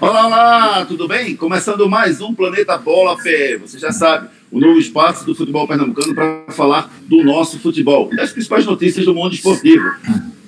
Olá, olá, tudo bem? Começando mais um Planeta Bola Pé. Você já sabe, o novo espaço do futebol pernambucano para falar do nosso futebol e das principais notícias do mundo esportivo.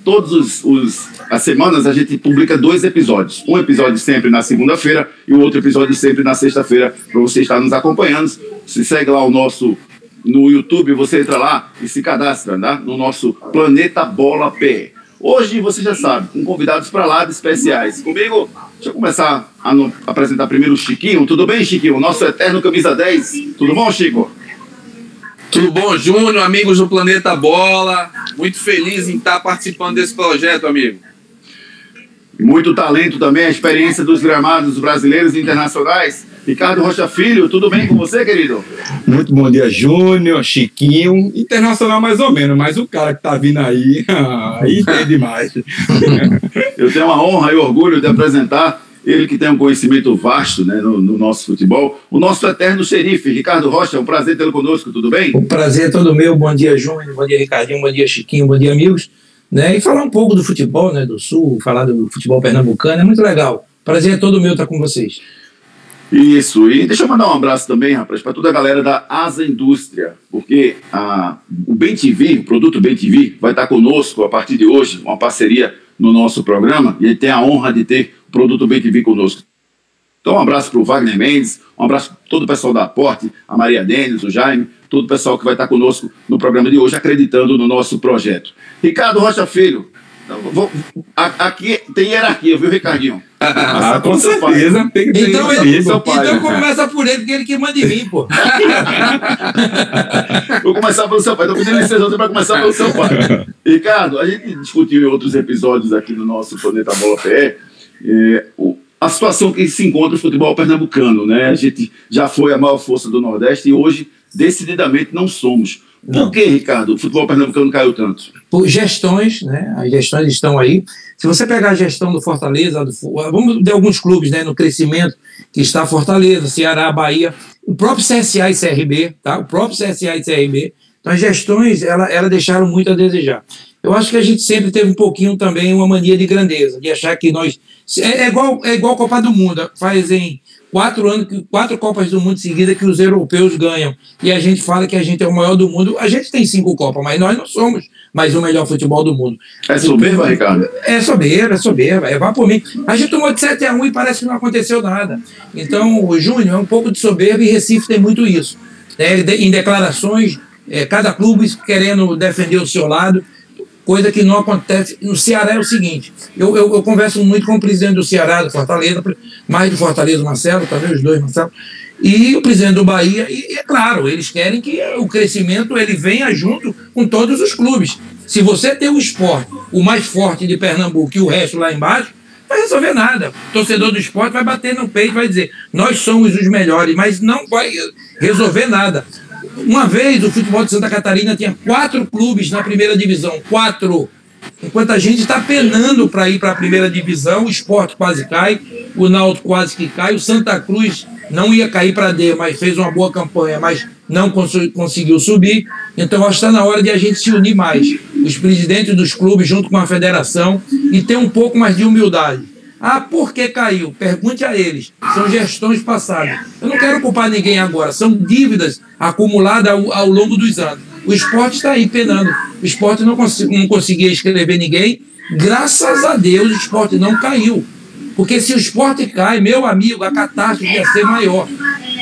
Todas os, os, as semanas a gente publica dois episódios. Um episódio sempre na segunda-feira e o outro episódio sempre na sexta-feira para você estar nos acompanhando. Se segue lá o nosso no YouTube, você entra lá e se cadastra né, no nosso Planeta Bola Pé. Hoje, você já sabe, com convidados para lá de especiais. Comigo, deixa eu começar a no, apresentar primeiro o Chiquinho. Tudo bem, Chiquinho? Nosso eterno camisa 10. Tudo bom, Chico? Tudo bom, Júnior, amigos do Planeta Bola. Muito feliz em estar participando desse projeto, amigo. Muito talento também, a experiência dos gramados brasileiros e internacionais. Ricardo Rocha Filho, tudo bem com você, querido? Muito bom dia, Júnior, Chiquinho, internacional mais ou menos, mas o cara que tá vindo aí, aí entende mais. Eu tenho a honra e orgulho de apresentar ele que tem um conhecimento vasto né, no, no, nosso futebol, o nosso eterno xerife, Ricardo Rocha, é um prazer tê-lo conosco, tudo bem? O prazer é todo meu, bom dia, Júnior, bom dia, Ricardinho, bom dia, Chiquinho, bom dia, amigos. Né, e falar um pouco do futebol né, do Sul, falar do futebol pernambucano, é muito legal. Prazer é todo meu estar com vocês. Isso, e deixa eu mandar um abraço também, rapaz, para toda a galera da Asa Indústria, porque a, o Bem TV, o produto Bem TV, vai estar conosco a partir de hoje, uma parceria no nosso programa, e ele tem a honra de ter o produto Bem TV conosco. Então, um abraço para o Wagner Mendes, um abraço para todo o pessoal da Aporte, a Maria Denis, o Jaime, todo o pessoal que vai estar conosco no programa de hoje, acreditando no nosso projeto. Ricardo Rocha Filho, vou, aqui tem hierarquia, viu, Ricardinho? Ah, com certeza. Tem que ter então, ele, então pai, então né? começa por ele, porque ele que manda em mim, pô. Vou começar pelo seu pai. Estou pedindo licença para começar pelo seu pai. Ricardo, a gente discutiu em outros episódios aqui do nosso Planeta Bola PE é, o, a situação que se encontra o futebol pernambucano. Né? A gente já foi a maior força do Nordeste e hoje, decididamente, não somos. Por que, Ricardo, o futebol pernambucano caiu tanto? Por gestões, né? As gestões estão aí. Se você pegar a gestão do Fortaleza, do, vamos de alguns clubes, né? No crescimento que está Fortaleza, Ceará, Bahia, o próprio CSA e CRB, tá? O próprio CSA e CRB. Então, as gestões, ela, ela deixaram muito a desejar. Eu acho que a gente sempre teve um pouquinho também uma mania de grandeza, de achar que nós. É, é igual, é igual a Copa do Mundo. Fazem quatro anos, quatro Copas do Mundo seguida que os europeus ganham. E a gente fala que a gente é o maior do mundo. A gente tem cinco Copas, mas nós não somos mais o melhor futebol do mundo. É soberba, Ricardo? É soberba, é soberba. É vá por mim. A gente tomou de 7 a 1 e parece que não aconteceu nada. Então, o Júnior é um pouco de soberba e Recife tem muito isso. É, em declarações, é, cada clube querendo defender o seu lado coisa que não acontece. No Ceará é o seguinte: eu, eu, eu, converso muito com o presidente do Ceará, do Fortaleza, mais do Fortaleza, Marcelo, talvez os dois, Marcelo, e o presidente do Bahia, e, é claro, eles querem que o crescimento ele venha junto com todos os clubes. Se você tem o esporte, o mais forte de Pernambuco e o resto lá embaixo, vai resolver nada. O torcedor do esporte vai bater no peito, vai dizer, nós somos os melhores, mas não vai resolver nada. Uma vez o futebol de Santa Catarina tinha quatro clubes na primeira divisão, quatro. Enquanto a gente está penando para ir para a primeira divisão, o esporte quase cai, o Náutico quase que cai, o Santa Cruz não ia cair para D, mas fez uma boa campanha, mas não cons conseguiu subir. Então acho que está na hora de a gente se unir mais. Os presidentes dos clubes junto com a federação e ter um pouco mais de humildade. Ah, por que caiu? Pergunte a eles. São gestões passadas. Eu não quero culpar ninguém agora. São dívidas acumuladas ao, ao longo dos anos. O esporte está aí penando. O esporte não, cons não conseguia escrever ninguém. Graças a Deus o esporte não caiu. Porque se o esporte cai, meu amigo, a catástrofe ia ser maior.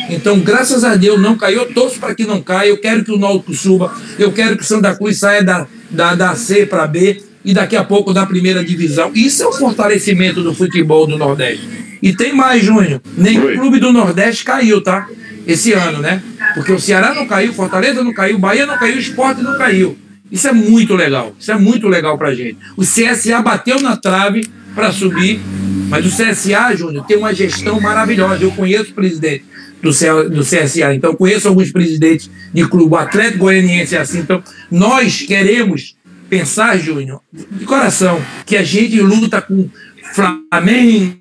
Então, graças a Deus, não caiu. Eu torço para que não caia. Eu quero que o Náutico suba. Eu quero que o Santa Cruz saia da, da, da C para B e daqui a pouco da primeira divisão. Isso é o fortalecimento do futebol do Nordeste. E tem mais, Júnior. Nenhum Oi. clube do Nordeste caiu, tá? Esse ano, né? Porque o Ceará não caiu, Fortaleza não caiu, Bahia não caiu, o Esporte não caiu. Isso é muito legal. Isso é muito legal pra gente. O CSA bateu na trave para subir, mas o CSA, Júnior, tem uma gestão maravilhosa. Eu conheço o presidente do, do CSA, então conheço alguns presidentes de clube. O Atlético Goianiense é assim. Então, nós queremos pensar, Júnior, de coração, que a gente luta com Flamengo,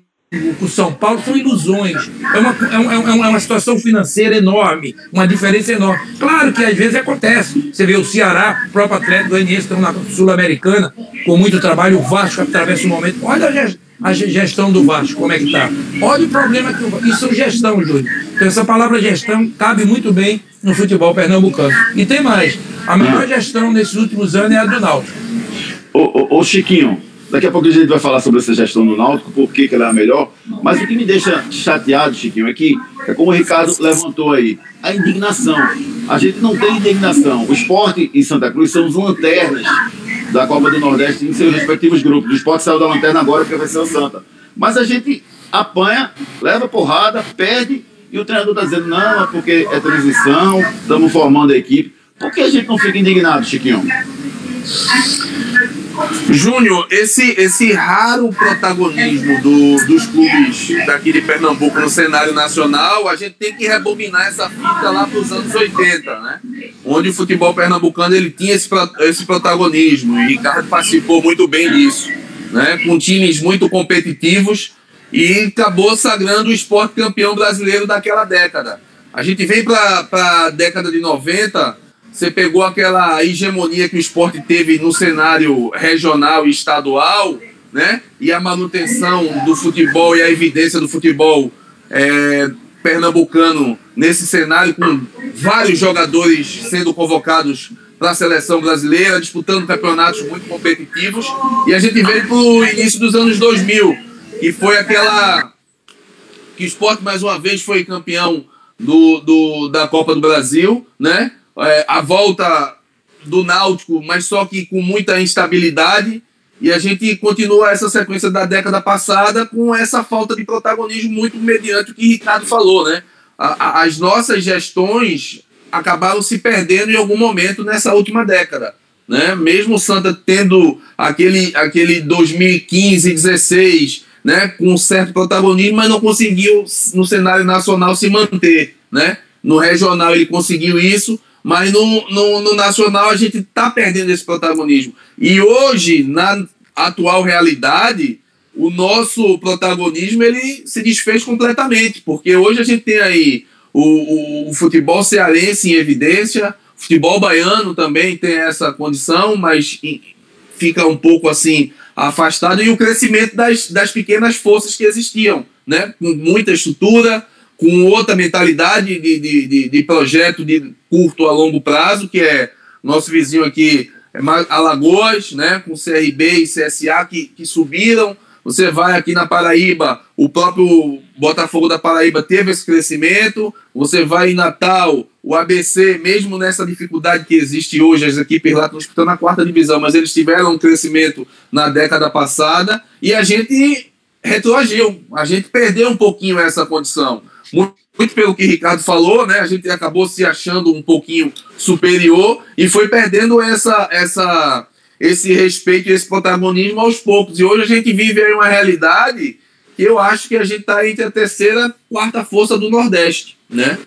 com São Paulo, são ilusões. É uma, é, uma, é uma situação financeira enorme, uma diferença enorme. Claro que às vezes acontece. Você vê o Ceará, o próprio Atlético Goianiense estão na Sul-Americana, com muito trabalho, o Vasco atravessa um momento. Olha a gestão do Vasco, como é que está. Olha o problema que o Isso é gestão, Júlio. Então essa palavra gestão cabe muito bem no futebol pernambucano. E tem mais. A melhor gestão nesses últimos anos é a do Náutico. Ô, ô, ô Chiquinho, Daqui a pouco a gente vai falar sobre essa gestão do Náutico, por que, ela é a melhor. Mas o que me deixa chateado, Chiquinho, é que, é como o Ricardo levantou aí, a indignação. A gente não tem indignação. O esporte em Santa Cruz são os lanternas da Copa do Nordeste em seus respectivos grupos. O esporte saiu da lanterna agora porque vai ser o Santa. Mas a gente apanha, leva porrada, perde, e o treinador está dizendo, não, é porque é transição, estamos formando a equipe. Por que a gente não fica indignado, Chiquinho? Júnior, esse, esse raro protagonismo do, dos clubes daqui de Pernambuco no cenário nacional, a gente tem que rebobinar essa fita lá para os anos 80, né? Onde o futebol pernambucano ele tinha esse, esse protagonismo. E Ricardo participou muito bem disso, né? Com times muito competitivos e acabou sagrando o esporte campeão brasileiro daquela década. A gente vem para a década de 90 você pegou aquela hegemonia que o esporte teve no cenário regional e estadual, né? E a manutenção do futebol e a evidência do futebol é, pernambucano nesse cenário, com vários jogadores sendo convocados para a seleção brasileira, disputando campeonatos muito competitivos. E a gente veio para o início dos anos 2000, e foi aquela. que o esporte mais uma vez foi campeão do, do, da Copa do Brasil, né? é, a volta do Náutico, mas só que com muita instabilidade. E a gente continua essa sequência da década passada com essa falta de protagonismo muito mediante o que Ricardo falou, né? A, a, as nossas gestões acabaram se perdendo em algum momento nessa última década. Né? Mesmo o Santa tendo aquele, aquele 2015, 16, né, com certo protagonismo, mas não conseguiu no cenário nacional se manter. Né? No regional ele conseguiu isso, mas no, no, no nacional a gente está perdendo esse protagonismo. E hoje, na atual realidade, o nosso protagonismo ele se desfez completamente, porque hoje a gente tem aí o, o, o futebol cearense em evidência, o futebol baiano também tem essa condição, mas fica um pouco assim afastado, e o crescimento das, das pequenas forças que existiam, né? com muita estrutura, com outra mentalidade de, de, de, de, projeto de curto a longo prazo, que é nosso vizinho aqui, é Alagoas, né, com CRB e CSA que, que subiram. Você vai aqui na Paraíba, o próprio Botafogo da Paraíba teve esse crescimento. Você vai em Natal, o ABC, mesmo nessa dificuldade que existe hoje, as equipes lá estão disputando quarta divisão, mas eles tiveram um crescimento na década passada e a gente retroagiu, a gente perdeu um pouquinho essa condição muito, muito pelo que Ricardo falou, né? A gente acabou se achando um pouquinho superior e foi perdendo essa, essa, esse respeito e esse protagonismo aos poucos. E hoje a gente vive aí uma realidade que eu acho que a gente está entre a terceira quarta força do Nordeste, né?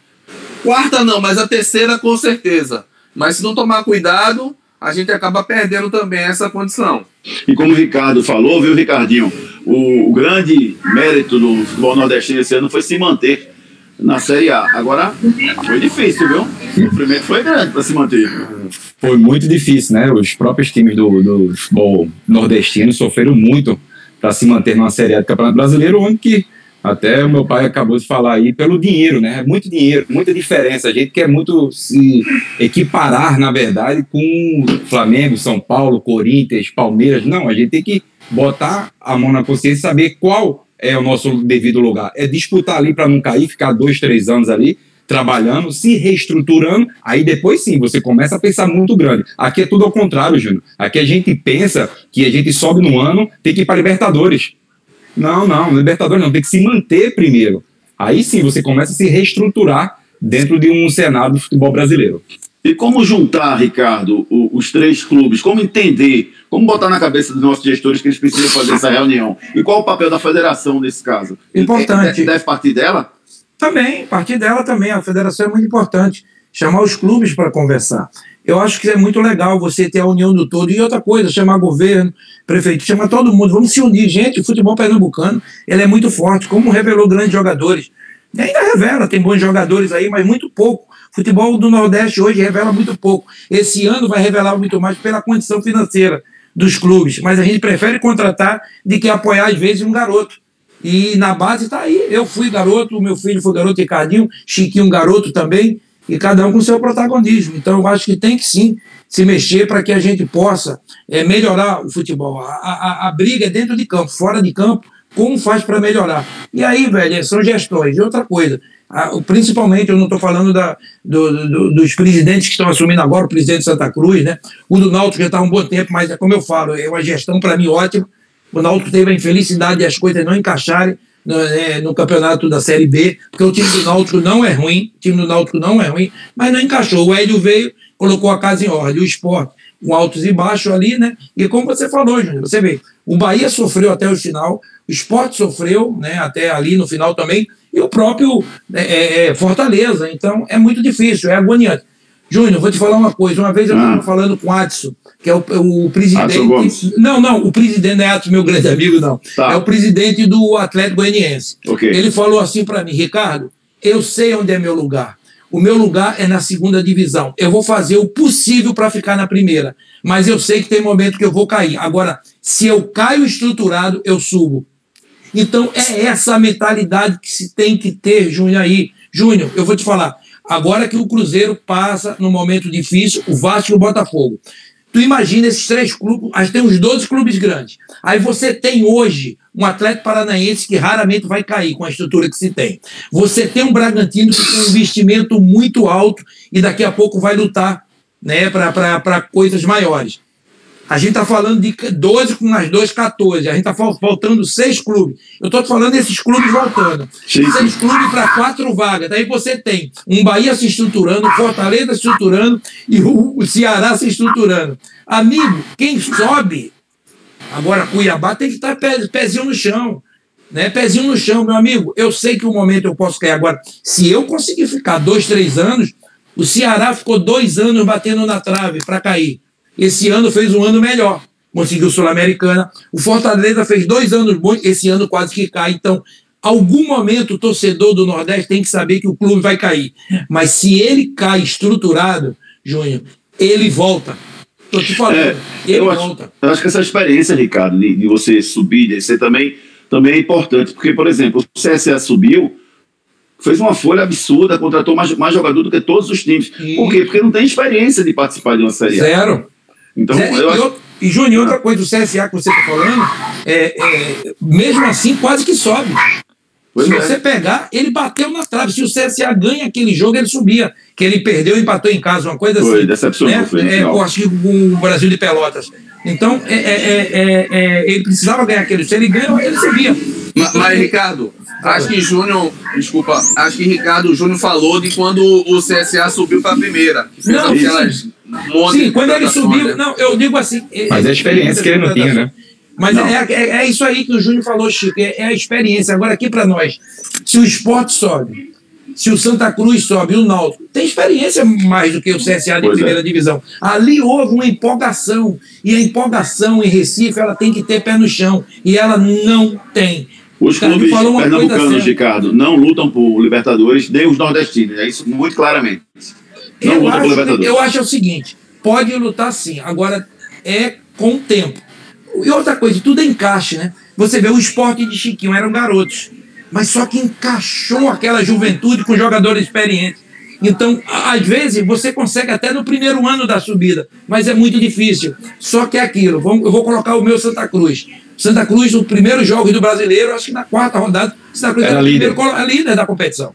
Quarta não, mas a terceira com certeza. Mas se não tomar cuidado, a gente acaba perdendo também essa condição. E como o Ricardo falou, viu, Ricardinho? O, o grande mérito do futebol nordestino esse ano foi se manter na Série A. Agora, foi difícil, viu? O sofrimento foi grande para se manter. Foi muito difícil, né? Os próprios times do, do futebol nordestino sofreram muito para se manter numa Série A do Campeonato Brasileiro, onde que até o meu pai acabou de falar aí pelo dinheiro, né? Muito dinheiro, muita diferença. A gente quer muito se equiparar, na verdade, com Flamengo, São Paulo, Corinthians, Palmeiras. Não, a gente tem que botar a mão na consciência e saber qual é o nosso devido lugar. É disputar ali para não cair, ficar dois, três anos ali trabalhando, se reestruturando, aí depois sim, você começa a pensar muito grande. Aqui é tudo ao contrário, Júnior. Aqui a gente pensa que a gente sobe no ano, tem que ir para Libertadores. Não, não, Libertadores não, tem que se manter primeiro. Aí sim você começa a se reestruturar dentro de um cenário do futebol brasileiro. E como juntar, Ricardo, os três clubes? Como entender? Como botar na cabeça dos nossos gestores que eles precisam fazer essa reunião? E qual o papel da federação nesse caso? Importante. Deve partir dela? Também, partir dela também. A federação é muito importante. Chamar os clubes para conversar. Eu acho que é muito legal você ter a união do todo. E outra coisa, chamar governo, prefeito, chamar todo mundo. Vamos se unir. Gente, o futebol pernambucano ele é muito forte, como revelou grandes jogadores. E ainda revela, tem bons jogadores aí, mas muito pouco. Futebol do Nordeste hoje revela muito pouco. Esse ano vai revelar muito mais pela condição financeira dos clubes, mas a gente prefere contratar de que apoiar, às vezes, um garoto. E na base está aí. Eu fui garoto, meu filho foi garoto, Ricardinho, Chiquinho, garoto também, e cada um com seu protagonismo. Então, eu acho que tem que sim se mexer para que a gente possa é, melhorar o futebol. A, a, a briga é dentro de campo, fora de campo, como faz para melhorar? E aí, velho, são gestões. E outra coisa, principalmente, eu não estou falando da, do, do, dos presidentes que estão assumindo agora, o presidente de Santa Cruz, né? O do Náutico já está há um bom tempo, mas é como eu falo, é uma gestão para mim ótima. O Náutico teve a infelicidade de as coisas não encaixarem no, é, no, campeonato da Série B, porque o time do Náutico não é ruim, o time do Náutico não é ruim, mas não encaixou. O Hélio veio, colocou a casa em ordem, o esporte com altos e baixos ali, né? E como você falou, Júnior, você vê, o Bahia sofreu até o final, o esporte sofreu, né? Até ali no final também, e o próprio é, é, é, Fortaleza. Então é muito difícil, é agoniante. Júnior, vou te falar uma coisa. Uma vez eu estava ah. falando com o Adson, que é o, o presidente. Não, não, o presidente não é Adson, meu grande amigo, não. Tá. É o presidente do Atlético Goianiense. Okay. Ele falou assim para mim, Ricardo, eu sei onde é meu lugar. O meu lugar é na segunda divisão. Eu vou fazer o possível para ficar na primeira. Mas eu sei que tem momento que eu vou cair. Agora, se eu caio estruturado, eu subo. Então, é essa mentalidade que se tem que ter, Júnior, aí. Júnior, eu vou te falar. Agora que o Cruzeiro passa num momento difícil, o Vasco e o Botafogo. Tu imagina esses três clubes, a gente tem uns 12 clubes grandes. Aí você tem hoje um Atlético Paranaense que raramente vai cair com a estrutura que se tem. Você tem um Bragantino que tem um investimento muito alto e daqui a pouco vai lutar né, para coisas maiores. A gente está falando de 12 com as duas, 14. A gente está faltando seis clubes. Eu estou falando desses clubes voltando. Sim. Seis clubes para quatro vagas. Daí você tem um Bahia se estruturando, Fortaleza se estruturando e o Ceará se estruturando. Amigo, quem sobe, agora Cuiabá tem que estar tá pezinho no chão. Né? Pezinho no chão, meu amigo. Eu sei que o momento eu posso cair. Agora, se eu conseguir ficar dois, três anos, o Ceará ficou dois anos batendo na trave para cair. Esse ano fez um ano melhor. Conseguiu Sul-Americana. O Fortaleza fez dois anos bons, esse ano quase que cai. Então, algum momento o torcedor do Nordeste tem que saber que o clube vai cair. Mas se ele cai estruturado, Júnior, ele volta. Estou te falando, é, ele eu volta. Acho, eu acho que essa experiência, Ricardo, de, de você subir, de descer também, também é importante. Porque, por exemplo, o CSA subiu, fez uma folha absurda, contratou mais, mais jogador do que todos os times. E... Por quê? Porque não tem experiência de participar de uma Série A. Zero. Então, Zero. eu acho... E, Júnior, outra coisa, o CSA que você está falando, é, é, mesmo assim, quase que sobe. Pois Se é. você pegar, ele bateu na trave. Se o CSA ganha aquele jogo, ele subia. Que ele perdeu e empatou em casa, uma coisa foi, assim. Decepcionou, né? foi é, eu acho que com o Brasil de Pelotas. Então, é, é, é, ele precisava ganhar aquele. Se ele ganhou, ele subia. Mas, mas Ricardo, Acho que Júnior, desculpa, acho que Ricardo Júnior falou de quando o CSA subiu para a primeira. Que fez não, aquelas sim, sim quando ele subiu, né? não, eu digo assim. Mas é a experiência que ele não tinha, né? Mas é, é, é, isso aí que o Júnior falou, Chico, é, é a experiência. Agora, aqui para nós, se o esporte sobe, se o Santa Cruz sobe, o Náutico, tem experiência mais do que o CSA de pois primeira é. divisão. Ali houve uma empolgação, e a empolgação em Recife, ela tem que ter pé no chão, e ela não tem. Os clubes pernambucanos, Ricardo, não lutam por Libertadores, nem os nordestinos. É isso muito claramente. Não eu acho. Eu acho o seguinte: pode lutar sim, agora é com o tempo. E outra coisa, tudo é encaixe, né? Você vê o esporte de Chiquinho, eram garotos. Mas só que encaixou aquela juventude com jogadores experientes. Então, às vezes, você consegue até no primeiro ano da subida, mas é muito difícil. Só que é aquilo. Eu vou colocar o meu Santa Cruz. Santa Cruz, no primeiro jogo do brasileiro, acho que na quarta rodada, Santa Cruz era, era líder. Primeiro, líder da competição.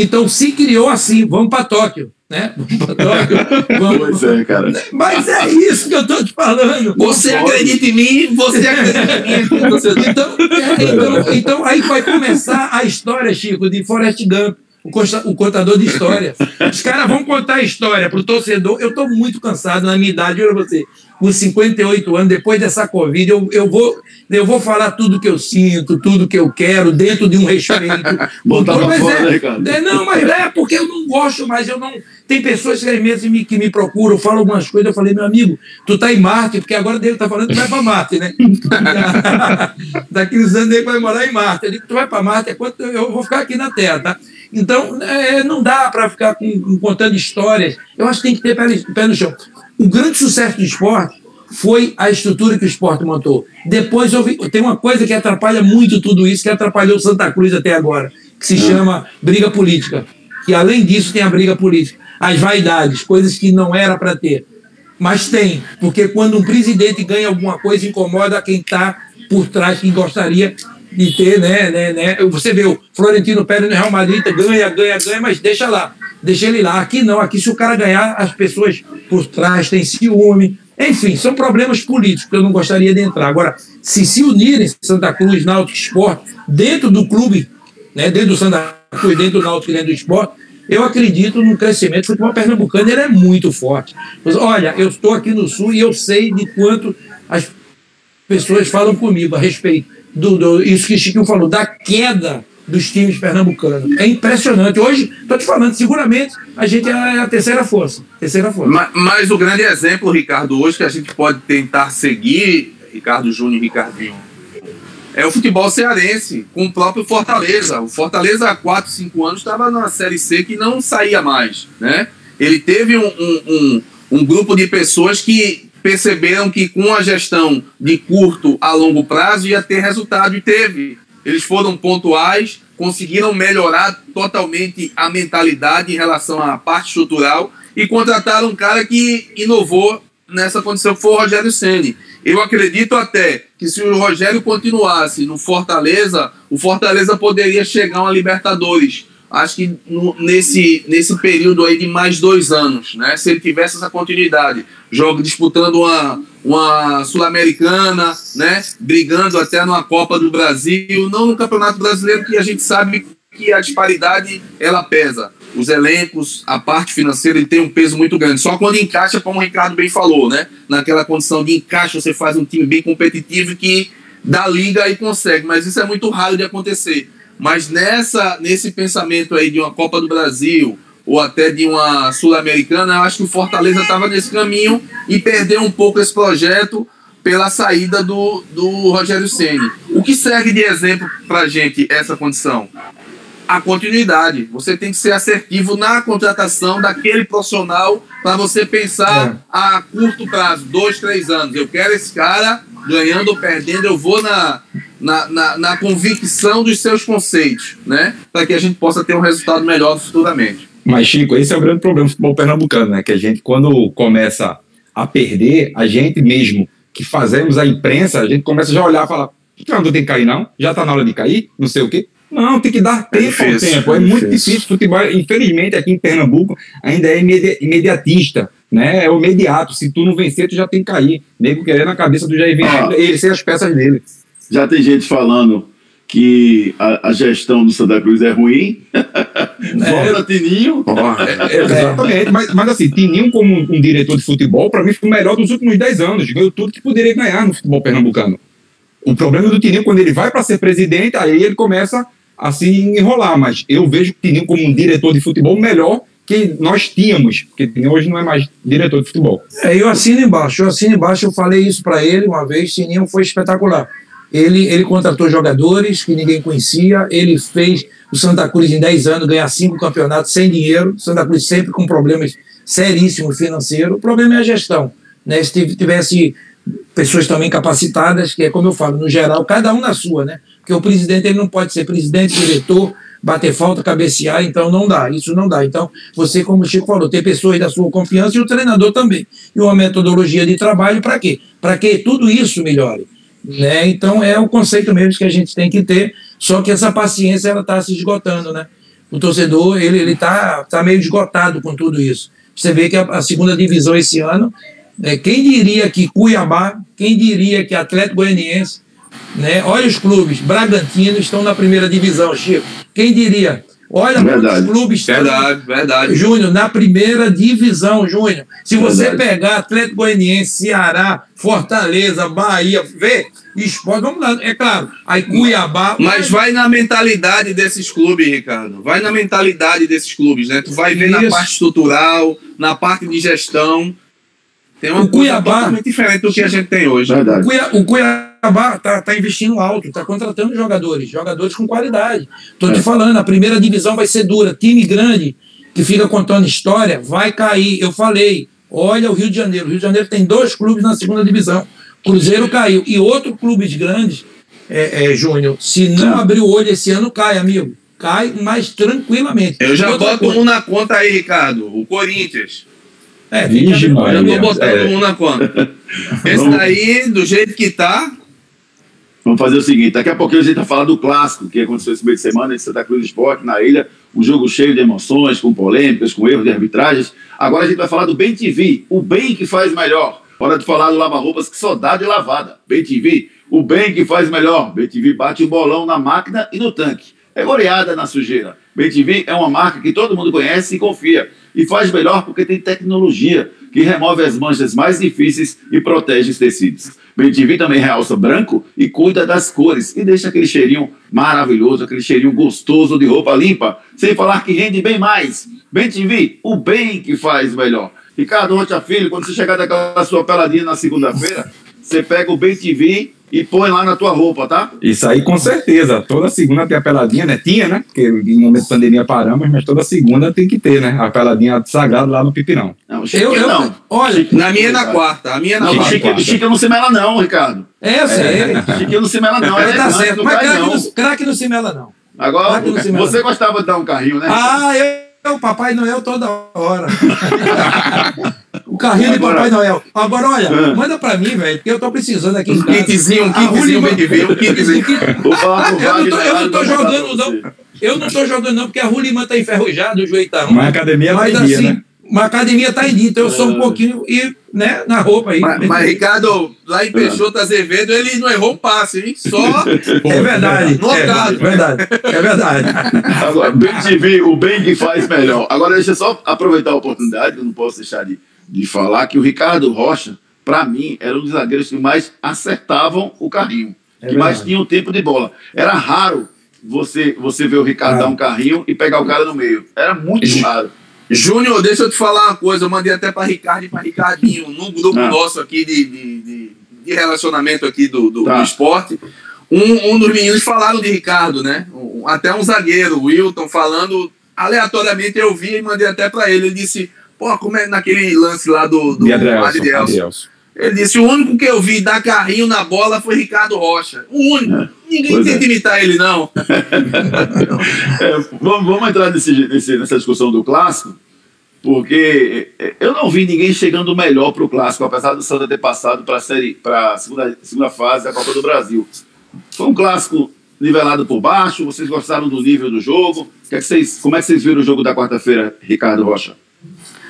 Então se criou assim, vamos para Tóquio. Né? Vamos para Tóquio. Vamos... Pois é, cara. Mas é isso que eu estou te falando. Você acredita em mim, você acredita em mim. então, é, então, então aí vai começar a história, Chico, de Forrest Gump o contador de história. Os caras vão contar a história para o torcedor. Eu estou muito cansado na minha idade, olha você, com 58 anos, depois dessa Covid, eu, eu, vou, eu vou falar tudo que eu sinto, tudo que eu quero, dentro de um respeito. Botar pra fora, é, né, é, Não, mas é porque eu não gosto mais, eu não. Tem pessoas que às vezes me, que me procuram, falam algumas coisas, eu falei, meu amigo, tu tá em Marte, porque agora dele tá falando que vai para Marte, né? Daqui uns anos ele vai morar em Marte. Eu digo, tu vai para Marte, é quanto eu vou ficar aqui na Terra, tá? Então, é, não dá para ficar com, contando histórias. Eu acho que tem que ter pé, pé no chão. O grande sucesso do esporte foi a estrutura que o esporte montou. Depois houve, tem uma coisa que atrapalha muito tudo isso, que atrapalhou Santa Cruz até agora, que se chama briga política. E além disso tem a briga política. As vaidades, coisas que não era para ter. Mas tem, porque quando um presidente ganha alguma coisa, incomoda quem está por trás, quem gostaria de ter, né, né, né? Você vê o Florentino Pérez no Real Madrid, ganha, ganha, ganha, mas deixa lá, deixa ele lá. Aqui não, aqui se o cara ganhar, as pessoas por trás têm ciúme. Enfim, são problemas políticos que eu não gostaria de entrar. Agora, se se unirem Santa Cruz, Náutico Esporte, dentro do clube, né, dentro do Santa Cruz, dentro do Náutico e dentro do esporte, eu acredito no crescimento. O futebol pernambucano ele é muito forte. Olha, eu estou aqui no Sul e eu sei de quanto as pessoas falam comigo a respeito do, do isso que Chiquinho falou, da queda dos times pernambucanos. É impressionante. Hoje, estou te falando, seguramente a gente é a terceira força. Terceira força. Mas, mas, o grande exemplo, Ricardo, hoje que a gente pode tentar seguir, Ricardo Júnior e Ricardinho, é o futebol cearense, com o próprio Fortaleza. O Fortaleza há 4, 5 anos estava numa Série C que não saía mais. Né? Ele teve um, um, um, um grupo de pessoas que perceberam que com a gestão de curto a longo prazo ia ter resultado e teve. Eles foram pontuais, conseguiram melhorar totalmente a mentalidade em relação à parte estrutural e contrataram um cara que inovou nessa condição que foi o Rogério Ceni. Eu acredito até que se o Rogério continuasse no Fortaleza, o Fortaleza poderia chegar a uma Libertadores acho que no, nesse, nesse período aí de mais dois anos, né? Se ele tivesse essa continuidade, jogo disputando uma, uma sul-americana, né? Brigando até numa Copa do Brasil, não no Campeonato Brasileiro, que a gente sabe que a disparidade ela pesa. Os elencos, a parte financeira, ele tem um peso muito grande. Só quando encaixa, como o Ricardo bem falou, né? Naquela condição de encaixe, você faz um time bem competitivo que dá liga e consegue. Mas isso é muito raro de acontecer. Mas nessa, nesse pensamento aí de uma Copa do Brasil ou até de uma Sul-Americana, eu acho que o Fortaleza estava nesse caminho e perdeu um pouco esse projeto pela saída do, do Rogério Ceni. O que serve de exemplo para a gente essa condição? A continuidade. Você tem que ser assertivo na contratação daquele profissional para você pensar é. a curto prazo, dois, três anos. Eu quero esse cara ganhando ou perdendo, eu vou na, na, na, na convicção dos seus conceitos, né? Para que a gente possa ter um resultado melhor futuramente. Mas, Chico, esse é o grande problema do futebol pernambucano, né? Que a gente, quando começa a perder, a gente mesmo que fazemos a imprensa, a gente começa já a olhar e falar: o treinador tem que cair, não? Já está na hora de cair? Não sei o quê. Não, tem que dar é tempo é difícil, ao tempo. É, é muito difícil. difícil. Futebol, infelizmente, aqui em Pernambuco, ainda é imediatista né? É o imediato. Se tu não vencer, tu já tem que cair. Nego querendo a cabeça do Jair Ventura, ah, ele sem as peças dele. Já tem gente falando que a, a gestão do Santa Cruz é ruim. É. Volta Tininho. É, é, exatamente. Mas, mas assim, Tininho, como um, um diretor de futebol, para mim foi o melhor dos últimos 10 anos. Ganhou tudo que poderia ganhar no futebol pernambucano. O problema do Tininho, quando ele vai para ser presidente, aí ele começa a se enrolar. Mas eu vejo o Tininho como um diretor de futebol melhor que nós tínhamos, porque hoje não é mais diretor de futebol. É, eu assino embaixo, eu assino embaixo, eu falei isso para ele uma vez, Sininho foi espetacular. Ele, ele contratou jogadores que ninguém conhecia, ele fez o Santa Cruz em 10 anos ganhar cinco campeonatos sem dinheiro, Santa Cruz sempre com problemas seríssimos financeiros, o problema é a gestão. Né? Se tivesse pessoas também capacitadas, que é como eu falo, no geral, cada um na sua, né? Porque o presidente ele não pode ser presidente, diretor, bater falta, cabecear, então não dá, isso não dá. Então, você, como o Chico falou, ter pessoas da sua confiança e o treinador também. E uma metodologia de trabalho para quê? Para que tudo isso melhore. Né? Então, é o conceito mesmo que a gente tem que ter, só que essa paciência ela está se esgotando. Né? O torcedor ele ele está tá meio esgotado com tudo isso. Você vê que a, a segunda divisão esse ano, é, quem diria que Cuiabá, quem diria que Atlético Goianiense, né? Olha os clubes, Bragantino estão na primeira divisão, Chico. Quem diria? Olha verdade. os clubes. Verdade, verdade. Júnior, na primeira divisão, Júnior. Se você verdade. pegar Atlético Goianiense, Ceará, Fortaleza, Bahia, vê, esporte, vamos lá, é claro. Aí Cuiabá. Mas vai na mentalidade desses clubes, Ricardo. Vai na mentalidade desses clubes, né? Tu vai ver Isso. na parte estrutural, na parte de gestão. Tem uma o coisa Cuiabá, totalmente diferente do que a gente tem hoje. Verdade. O, Cuiabá está tá investindo alto, está contratando jogadores, jogadores com qualidade. Estou é. te falando, a primeira divisão vai ser dura. Time grande que fica contando história vai cair. Eu falei, Olha o Rio de Janeiro. O Rio de Janeiro tem dois clubes na segunda divisão. Cruzeiro caiu. E outro clubes grandes, é, é, Júnior, se não abrir o olho esse ano, cai, amigo. Cai mais tranquilamente. Eu já boto coisa. um na conta aí, Ricardo. O Corinthians. É, Virgem, já tô botando é. um na conta. Esse daí, do jeito que tá, Vamos fazer o seguinte: daqui a pouquinho a gente vai falar do clássico que aconteceu esse meio de semana em Santa Cruz Esporte, na ilha. Um jogo cheio de emoções, com polêmicas, com erros de arbitragens. Agora a gente vai falar do Bem TV, o bem que faz melhor. Hora de falar do lava-roupas que só dá de lavada. Bem TV, o bem que faz melhor. Bem TV bate o bolão na máquina e no tanque. É goleada na sujeira. Bem TV é uma marca que todo mundo conhece e confia. E faz melhor porque tem tecnologia que remove as manchas mais difíceis e protege os tecidos. BenTV também realça branco e cuida das cores e deixa aquele cheirinho maravilhoso, aquele cheirinho gostoso de roupa limpa, sem falar que rende bem mais. BenTV, o bem que faz melhor. Ricardo Rocha Filho, quando você chegar daquela sua peladinha na segunda-feira, você pega o BenTV e põe lá na tua roupa, tá? Isso aí com certeza. Toda segunda tem a peladinha, né? Tinha, né? Porque em momento de pandemia paramos, mas toda segunda tem que ter, né? A peladinha sagrada lá no Pipirão. Não, eu, eu não. Olha, na minha é na quarta. A minha é na não, quarta. Chique, Chique não se mela não, Ricardo. É, eu sei. É. Chique não se mela não. É, tá certo. Mas craque não, craque não se mela não. Agora, você gostava de dar um carrinho, né? Ah, eu, eu Papai Noel toda hora. O carrinho de Papai Noel. Agora, olha, é. manda pra mim, velho, porque eu tô precisando aqui. Um kitzinho, um kitzinho bem de ver, um kitzinho. Eu não tô, eu não tô jogando, não. Eu não tô jogando, não, porque a Rulimã tá enferrujada, o joelho tá ruim. Mas a academia mas, tá assim, né? Uma academia tá em dia, então eu sou um é. pouquinho e, né, na roupa aí. Mas, mas Ricardo, lá em Peixoto Azevedo, ele não errou um passe, hein? Só. é verdade. É, é verdade. É verdade. Agora, bem TV, o bem que faz melhor. Agora, deixa eu só aproveitar a oportunidade, eu não posso deixar de de falar que o Ricardo Rocha, para mim, era um dos zagueiros que mais acertavam o carrinho, é que verdade. mais tinham tempo de bola. Era raro você, você ver o Ricardo é. dar um carrinho e pegar o cara no meio. Era muito raro. Júnior, deixa eu te falar uma coisa. Eu mandei até para Ricardo e para Ricardinho, num grupo ah. nosso aqui de, de, de, de, relacionamento aqui do, do, tá. do esporte. Um, um, dos meninos falaram de Ricardo, né? Um, até um zagueiro, o Wilton, falando aleatoriamente. Eu vi e mandei até para ele. Ele disse: Pô, como é naquele lance lá do, do Adrielson. Ele disse: o único que eu vi dar carrinho na bola foi Ricardo Rocha. O único. É. Ninguém pois tenta é. imitar ele, não. é, vamos, vamos, entrar nesse, nesse, nessa discussão do clássico, porque eu não vi ninguém chegando melhor para o clássico, apesar do Santa ter passado para a segunda, segunda fase da Copa do Brasil. Foi um clássico nivelado por baixo. Vocês gostaram do nível do jogo? Que é que vocês, como é que vocês viram o jogo da quarta-feira, Ricardo Rocha?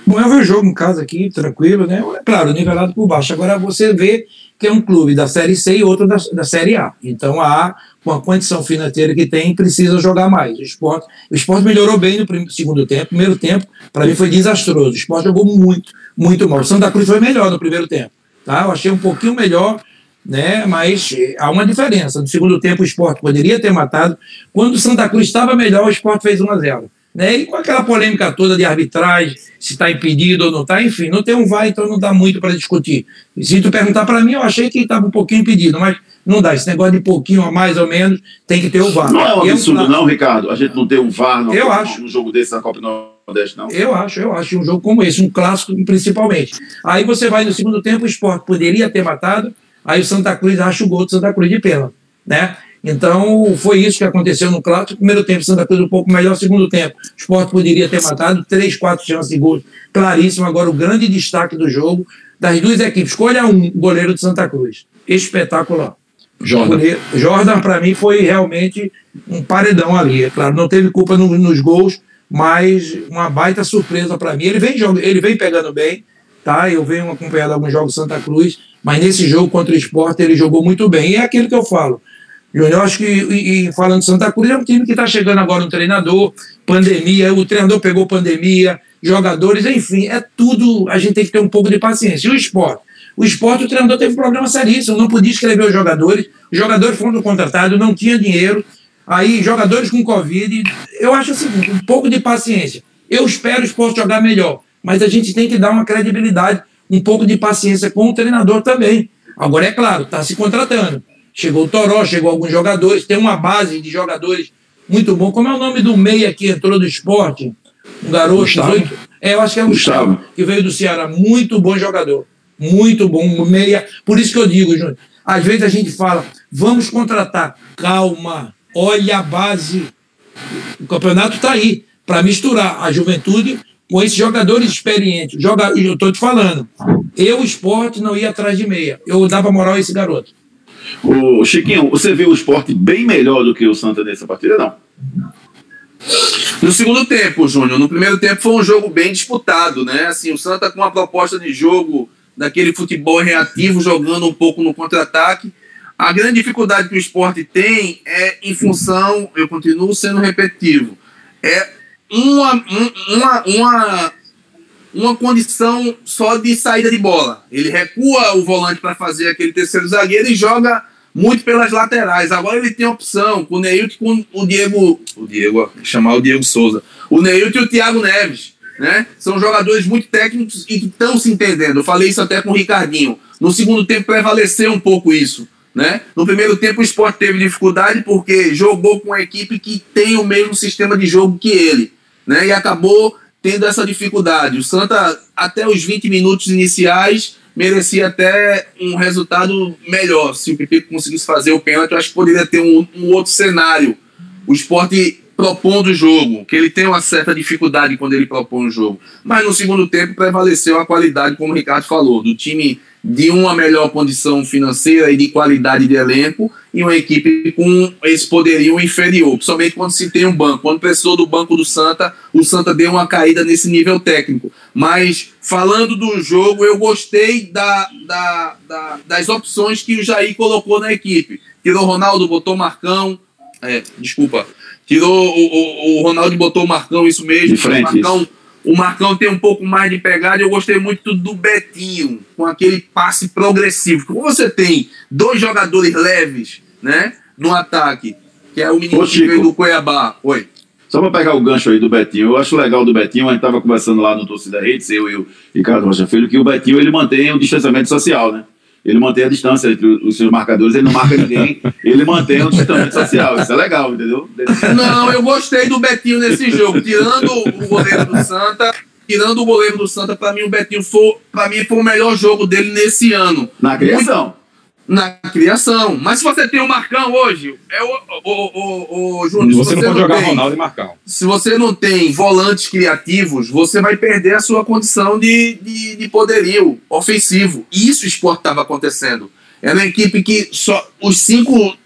Bom, eu o jogo em casa aqui, tranquilo, né? Claro, nivelado por baixo. Agora você vê que é um clube da Série C e outro da, da Série A. Então a com a condição financeira que tem, precisa jogar mais. O esporte, o esporte melhorou bem no primeiro, segundo tempo. Primeiro tempo, para mim, foi desastroso. O esporte jogou muito, muito mal. O Santa Cruz foi melhor no primeiro tempo. Tá? Eu achei um pouquinho melhor, né? mas há uma diferença. No segundo tempo, o esporte poderia ter matado. Quando o Santa Cruz estava melhor, o esporte fez 1 a 0 né? E com aquela polêmica toda de arbitragem, se está impedido ou não está, enfim, não tem um vai, então não dá muito para discutir. E se tu perguntar para mim, eu achei que estava um pouquinho impedido, mas não dá. Esse negócio de pouquinho a mais ou menos tem que ter o VAR. Não é um absurdo, eu, não, Ricardo? A gente não ter um VAR no, eu acho. num jogo desse na Copa Nordeste, não? Eu acho, eu acho. Um jogo como esse, um clássico principalmente. Aí você vai no segundo tempo, o esporte poderia ter matado, aí o Santa Cruz acha o gol do Santa Cruz de pênalti. Né? Então, foi isso que aconteceu no clássico. Primeiro tempo, Santa Cruz um pouco melhor. Segundo tempo, o Sport poderia ter matado. Três, quatro chances de gol claríssimo. Agora, o grande destaque do jogo das duas equipes. Escolha um, goleiro de Santa Cruz. Espetacular. Jordan. Jordan, para mim, foi realmente um paredão ali. É claro, não teve culpa no, nos gols, mas uma baita surpresa para mim. Ele vem, ele vem pegando bem, tá? Eu venho acompanhando alguns jogos Santa Cruz, mas nesse jogo contra o Sport ele jogou muito bem. E é aquilo que eu falo. Eu acho que, e, e falando de Santa Cruz, é um time que está chegando agora um treinador, pandemia, o treinador pegou pandemia, jogadores, enfim, é tudo, a gente tem que ter um pouco de paciência. E o esporte? O esporte, o treinador teve um problema seríssimo, não podia escrever os jogadores, os jogadores foram contratados, não tinha dinheiro, aí jogadores com Covid. Eu acho assim, um pouco de paciência. Eu espero o esporte jogar melhor, mas a gente tem que dar uma credibilidade, um pouco de paciência com o treinador também. Agora, é claro, está se contratando chegou o Toró, chegou alguns jogadores, tem uma base de jogadores muito bom. Como é o nome do meia que entrou do esporte? Um garoto, 18, É, eu acho que é o Gustavo, Gustavo, que veio do Ceará. Muito bom jogador. Muito bom. Meia. Por isso que eu digo, Júnior. Às vezes a gente fala, vamos contratar. Calma, olha a base. O campeonato está aí para misturar a juventude com esses jogadores experientes. Joga, eu estou te falando, eu, esporte, não ia atrás de meia. Eu dava moral a esse garoto. O Chiquinho, você viu o esporte bem melhor do que o Santa nessa partida, não? No segundo tempo, Júnior. No primeiro tempo foi um jogo bem disputado, né? Assim, o Santa com uma proposta de jogo daquele futebol reativo, jogando um pouco no contra-ataque. A grande dificuldade que o esporte tem é em função, eu continuo sendo repetitivo, é uma, uma, uma, uma condição só de saída de bola. Ele recua o volante para fazer aquele terceiro zagueiro e joga muito pelas laterais. Agora ele tem opção com o Neilton com o Diego. O Diego, chamar o Diego Souza. O Neilton e o Thiago Neves. Né? São jogadores muito técnicos e que estão se entendendo. Eu falei isso até com o Ricardinho. No segundo tempo prevaleceu um pouco isso. Né? No primeiro tempo o Sport teve dificuldade porque jogou com uma equipe que tem o mesmo sistema de jogo que ele. Né? E acabou tendo essa dificuldade. O Santa, até os 20 minutos iniciais, merecia até um resultado melhor. Se o Pipico conseguisse fazer o pênalti, eu acho que poderia ter um, um outro cenário. O esporte propondo o jogo, que ele tem uma certa dificuldade quando ele propõe o jogo. Mas no segundo tempo prevaleceu a qualidade, como o Ricardo falou, do time de uma melhor condição financeira e de qualidade de elenco e uma equipe com esse poderio inferior, principalmente quando se tem um banco. Quando precisou do banco do Santa, o Santa deu uma caída nesse nível técnico. Mas falando do jogo, eu gostei da, da, da das opções que o Jair colocou na equipe. Tirou Ronaldo, botou Marcão, é, desculpa, Tirou o, o, o Ronaldo botou o Marcão, isso mesmo. De frente, o, Marcão, o Marcão tem um pouco mais de pegada. Eu gostei muito do Betinho, com aquele passe progressivo. Como você tem dois jogadores leves, né? No ataque, que é o menino que veio do Cuiabá. Oi. Só para pegar o gancho aí do Betinho, eu acho legal do Betinho, a gente estava conversando lá no Torcida Redes, eu e o Ricardo Rocha Filho, que o Betinho ele mantém o distanciamento social, né? Ele mantém a distância entre os seus marcadores, ele não marca ninguém, ele mantém o distanciamento social. Isso é legal, entendeu? Não, eu gostei do Betinho nesse jogo, tirando o goleiro do Santa. Tirando o goleiro do Santa, para mim o Betinho foi, para mim foi o melhor jogo dele nesse ano. Na criação. Na criação. Mas se você tem o Marcão hoje, é o, o, o, o Júnior. Você, você, não pode jogar tem, Ronaldo e Marcão. Se você não tem volantes criativos, você vai perder a sua condição de, de, de poderio ofensivo. Isso o esporte estava acontecendo. Era uma equipe que só os cinco,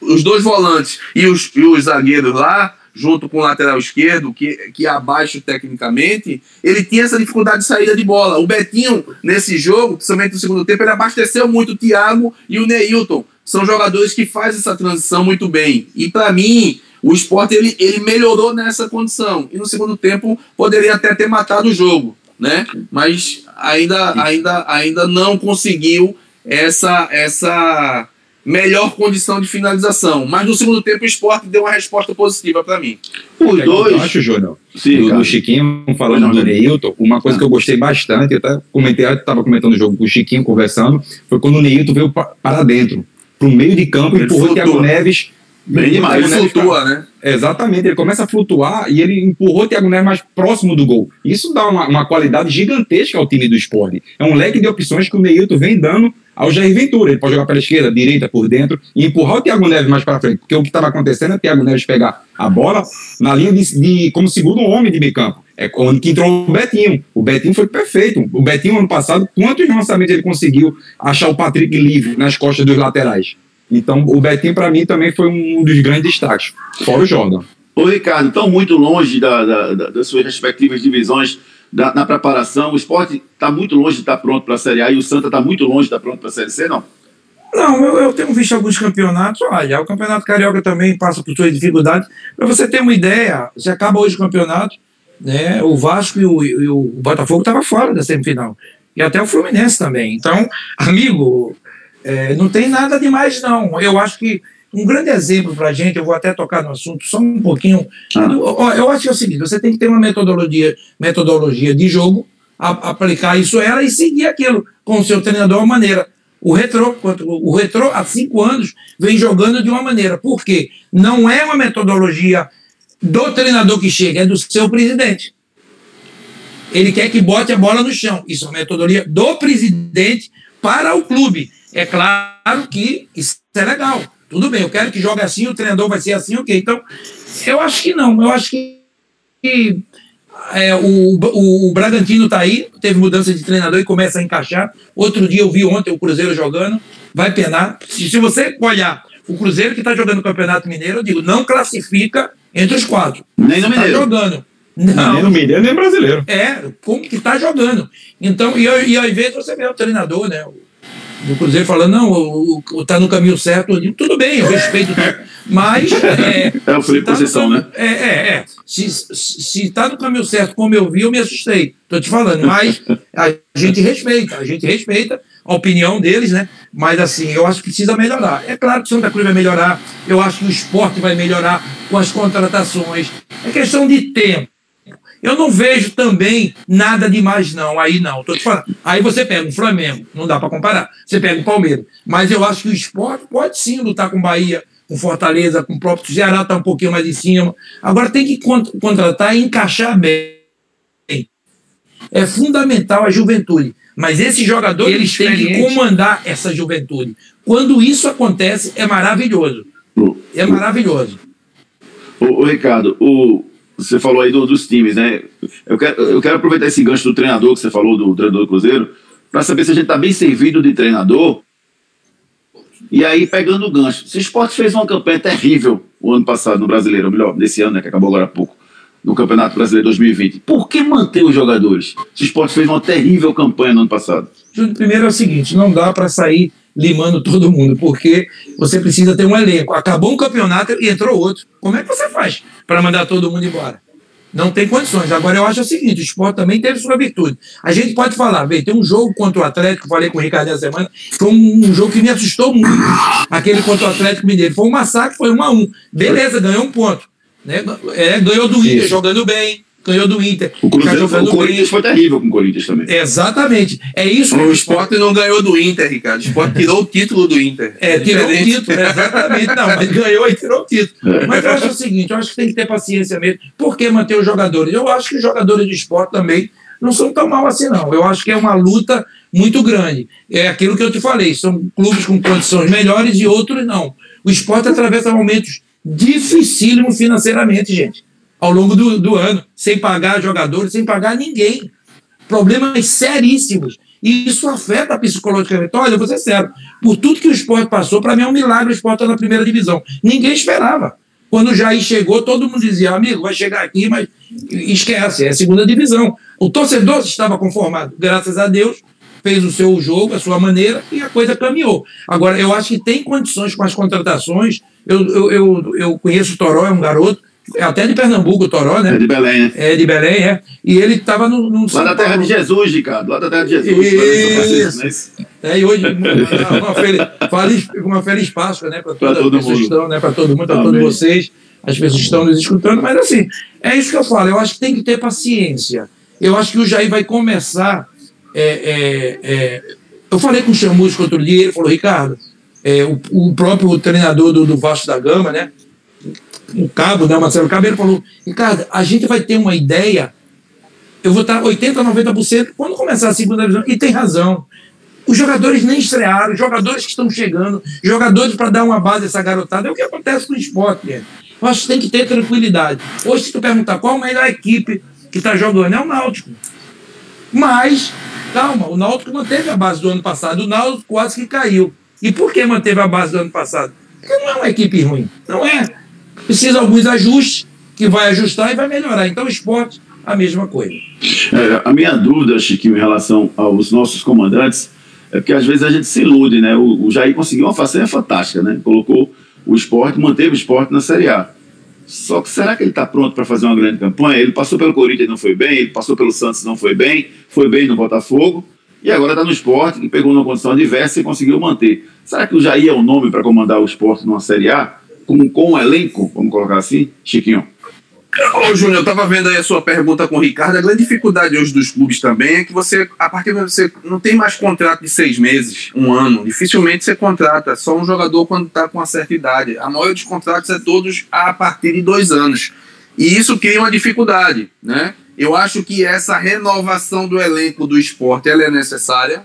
os dois volantes e os, e os zagueiros lá junto com o lateral esquerdo, que, que é abaixo tecnicamente, ele tinha essa dificuldade de saída de bola. O Betinho, nesse jogo, principalmente no segundo tempo, ele abasteceu muito o Thiago e o Neilton. São jogadores que fazem essa transição muito bem. E para mim, o esporte ele, ele melhorou nessa condição. E no segundo tempo poderia até ter matado o jogo, né? Mas ainda, ainda, ainda não conseguiu essa, essa melhor condição de finalização. Mas no segundo tempo o esporte deu uma resposta positiva para mim. Os dois. Eu acho, Júnior, Sim, do, do, Chiquinho falando do Neilton, uma coisa que eu gostei bastante, eu até comentei, estava comentando o jogo com o Chiquinho conversando, foi quando o Neilton veio para dentro, para o meio de campo, e empurrou o Thiago Neves. Bem demais, ele flutua, né? Exatamente, ele começa a flutuar e ele empurrou o Thiago Neves mais próximo do gol. Isso dá uma, uma qualidade gigantesca ao time do esporte. É um leque de opções que o Neilton vem dando ao Jair Ventura. Ele pode jogar pela esquerda, direita, por dentro e empurrar o Thiago Neves mais para frente. Porque o que estava acontecendo é o Thiago Neves pegar a bola na linha de, de como segundo homem de meio campo. É quando que entrou o Betinho. O Betinho foi perfeito. O Betinho, ano passado, quantos lançamentos ele conseguiu achar o Patrick livre nas costas dos laterais? Então, o Betinho, para mim, também foi um dos grandes destaques, fora o Jordan. Ô, Ricardo, tão muito longe da, da, da, das suas respectivas divisões da, na preparação, o esporte está muito longe de estar tá pronto para a Série A e o Santa está muito longe de estar tá pronto para a Série C, não? Não, eu, eu, tenho visto alguns campeonatos. Olha, o Campeonato Carioca também passa por suas dificuldades. Para você ter uma ideia, você acaba hoje o campeonato, né? O Vasco e o, e o Botafogo estavam fora da semifinal. E até o Fluminense também. Então, amigo, é, não tem nada demais, não. Eu acho que um grande exemplo para a gente, eu vou até tocar no assunto só um pouquinho. Ah. Eu, acho que é o seguinte: você tem que ter uma metodologia, metodologia de jogo, a, aplicar isso a ela e seguir aquilo com o seu treinador uma maneira. O Retro, o Retro, há cinco anos, vem jogando de uma maneira. Por quê? Não é uma metodologia do treinador que chega, é do seu presidente. Ele quer que bote a bola no chão. Isso é uma metodologia do presidente para o clube. É claro que isso é legal. Tudo bem, eu quero que jogue assim, o treinador vai ser assim, ok. Então, eu acho que não. Eu acho que, que é, o, o, o, Bragantino está aí, teve mudança de treinador e começa a encaixar. Outro dia eu vi ontem o Cruzeiro jogando, vai penar. Se, se você olhar o Cruzeiro que está jogando o Campeonato Mineiro, eu digo, não classifica entre os quatro. Nem no tá Mineiro. Está jogando. Não. Nem no Mineiro, nem brasileiro. É, como que está jogando. Então, e, e às vezes você vê o treinador, né? Do Cruzeiro falando, não, está no caminho certo. Digo, tudo bem, eu respeito. Mas. É, é o Felipe tá Conceição, né? É, é, é. Se está no caminho certo, como eu vi, eu me assustei. Estou te falando. Mas a gente respeita, a gente respeita a opinião deles, né? Mas assim, eu acho que precisa melhorar. É claro que o Santa Cruz vai melhorar, eu acho que o esporte vai melhorar com as contratações. É questão de tempo. Eu não vejo também nada demais, não. Aí não. Tô te falando. Aí você pega o Flamengo, não dá para comparar. Você pega o Palmeiras. Mas eu acho que o esporte pode sim lutar com Bahia, com Fortaleza, com o próprio Ceará, está um pouquinho mais em cima. Agora tem que contratar e encaixar bem. É fundamental a juventude. Mas esses jogadores eles têm que comandar essa juventude. Quando isso acontece, é maravilhoso. É maravilhoso. O, Ricardo, o, você falou aí do, dos times, né? Eu quero, eu quero aproveitar esse gancho do treinador que você falou, do treinador do Cruzeiro, para saber se a gente está bem servido de treinador. E aí, pegando o gancho, se o esporte fez uma campanha terrível o ano passado no Brasileiro, ou melhor, nesse ano, né, que acabou agora há pouco, no Campeonato Brasileiro 2020, por que manter os jogadores? Se o esporte fez uma terrível campanha no ano passado. Júlio, primeiro é o seguinte: não dá para sair limando todo mundo, porque você precisa ter um elenco. Acabou um campeonato e entrou outro. Como é que você faz para mandar todo mundo embora? Não tem condições. Agora, eu acho o seguinte: o esporte também teve sua virtude. A gente pode falar, vê, tem um jogo contra o Atlético, falei com o Ricardo essa semana, foi um, jogo que me assustou muito. Aquele contra o Atlético Mineiro. Foi um massacre, foi um a um. Beleza, ganhou um ponto. Né? É, ganhou do Inter, jogando bem ganhou do Inter. O, Cruzeiro, tá o Corinthians foi terrível com o Corinthians também. Exatamente. É isso. O esporte não ganhou do Inter, Ricardo. O esporte tirou o título do Inter. É, tirou o título, exatamente. Não, mas ganhou e tirou o título. É. Mas eu acho o seguinte: eu acho que tem que ter paciência mesmo. Por que manter os jogadores? Eu acho que os jogadores de esporte também não são tão mal assim, não. Eu acho que é uma luta muito grande. É aquilo que eu te falei: são clubes com condições melhores e outros não. O esporte atravessa momentos dificílimos financeiramente, gente ao longo do, do ano, sem pagar jogadores, sem pagar ninguém. Problemas seríssimos. E isso afeta psicologicamente. Olha, eu vou ser sério, por tudo que o esporte passou, para mim é um milagre o esporte estar na primeira divisão. Ninguém esperava. Quando o Jair chegou, todo mundo dizia, amigo, vai chegar aqui, mas esquece, é segunda divisão. O torcedor estava conformado, graças a Deus, fez o seu jogo, a sua maneira, e a coisa caminhou. Agora, eu acho que tem condições com as contratações. Eu, eu, eu, eu conheço o Toró, é um garoto, até de Pernambuco, Toró, né? É de Belém, né? É de Belém, é. E ele estava no, no. Lá da terra de Jesus, Ricardo. Lá da terra de Jesus. Isso. É, e hoje, uma, feliz, uma feliz Páscoa, né? Para todas as pessoas mundo. estão, né? Para todo mundo, para todos vocês, as pessoas estão nos escutando. Mas assim, é isso que eu falo. Eu acho que tem que ter paciência. Eu acho que o Jair vai começar. É, é, é, eu falei com o Chamusco outro dia, ele falou, Ricardo, é, o, o, próprio treinador do, do Vasco da Gama, né? O Cabo, né, Marcelo Cabo, ele falou, Ricardo, a gente vai ter uma ideia, eu vou estar 80%, 90% quando começar a segunda divisão, e tem razão. Os jogadores nem estrearam, jogadores que estão chegando, jogadores para dar uma base a essa garotada, é o que acontece com o esporte, gente. Eu acho que tem que ter tranquilidade. Hoje, se tu perguntar qual a melhor equipe que está jogando, é o Náutico. Mas, calma, o Náutico manteve a base do ano passado, o Náutico quase que caiu. E por que manteve a base do ano passado? Porque não é uma equipe ruim. Não é precisa alguns ajustes, que vai ajustar e vai melhorar. Então, o esporte, a mesma coisa. É, a minha dúvida, Chiquinho, em relação aos nossos comandantes, é que às vezes a gente se ilude, né? O, o Jair conseguiu uma façanha fantástica, né? Colocou o esporte, manteve o esporte na Série A. Só que será que ele está pronto para fazer uma grande campanha? Ele passou pelo Corinthians e não foi bem, ele passou pelo Santos não foi bem, foi bem no Botafogo, e agora está no esporte, que pegou numa condição adversa e conseguiu manter. Será que o Jair é o nome para comandar o esporte numa Série A? Com, com um elenco, vamos colocar assim, Chiquinho? Ô, Júnior, eu estava vendo aí a sua pergunta com o Ricardo. A grande dificuldade hoje dos clubes também é que você, a partir de você não tem mais contrato de seis meses, um ano. Dificilmente você contrata só um jogador quando está com uma certa idade. A maioria dos contratos é todos a partir de dois anos. E isso cria uma dificuldade, né? Eu acho que essa renovação do elenco do esporte ela é necessária,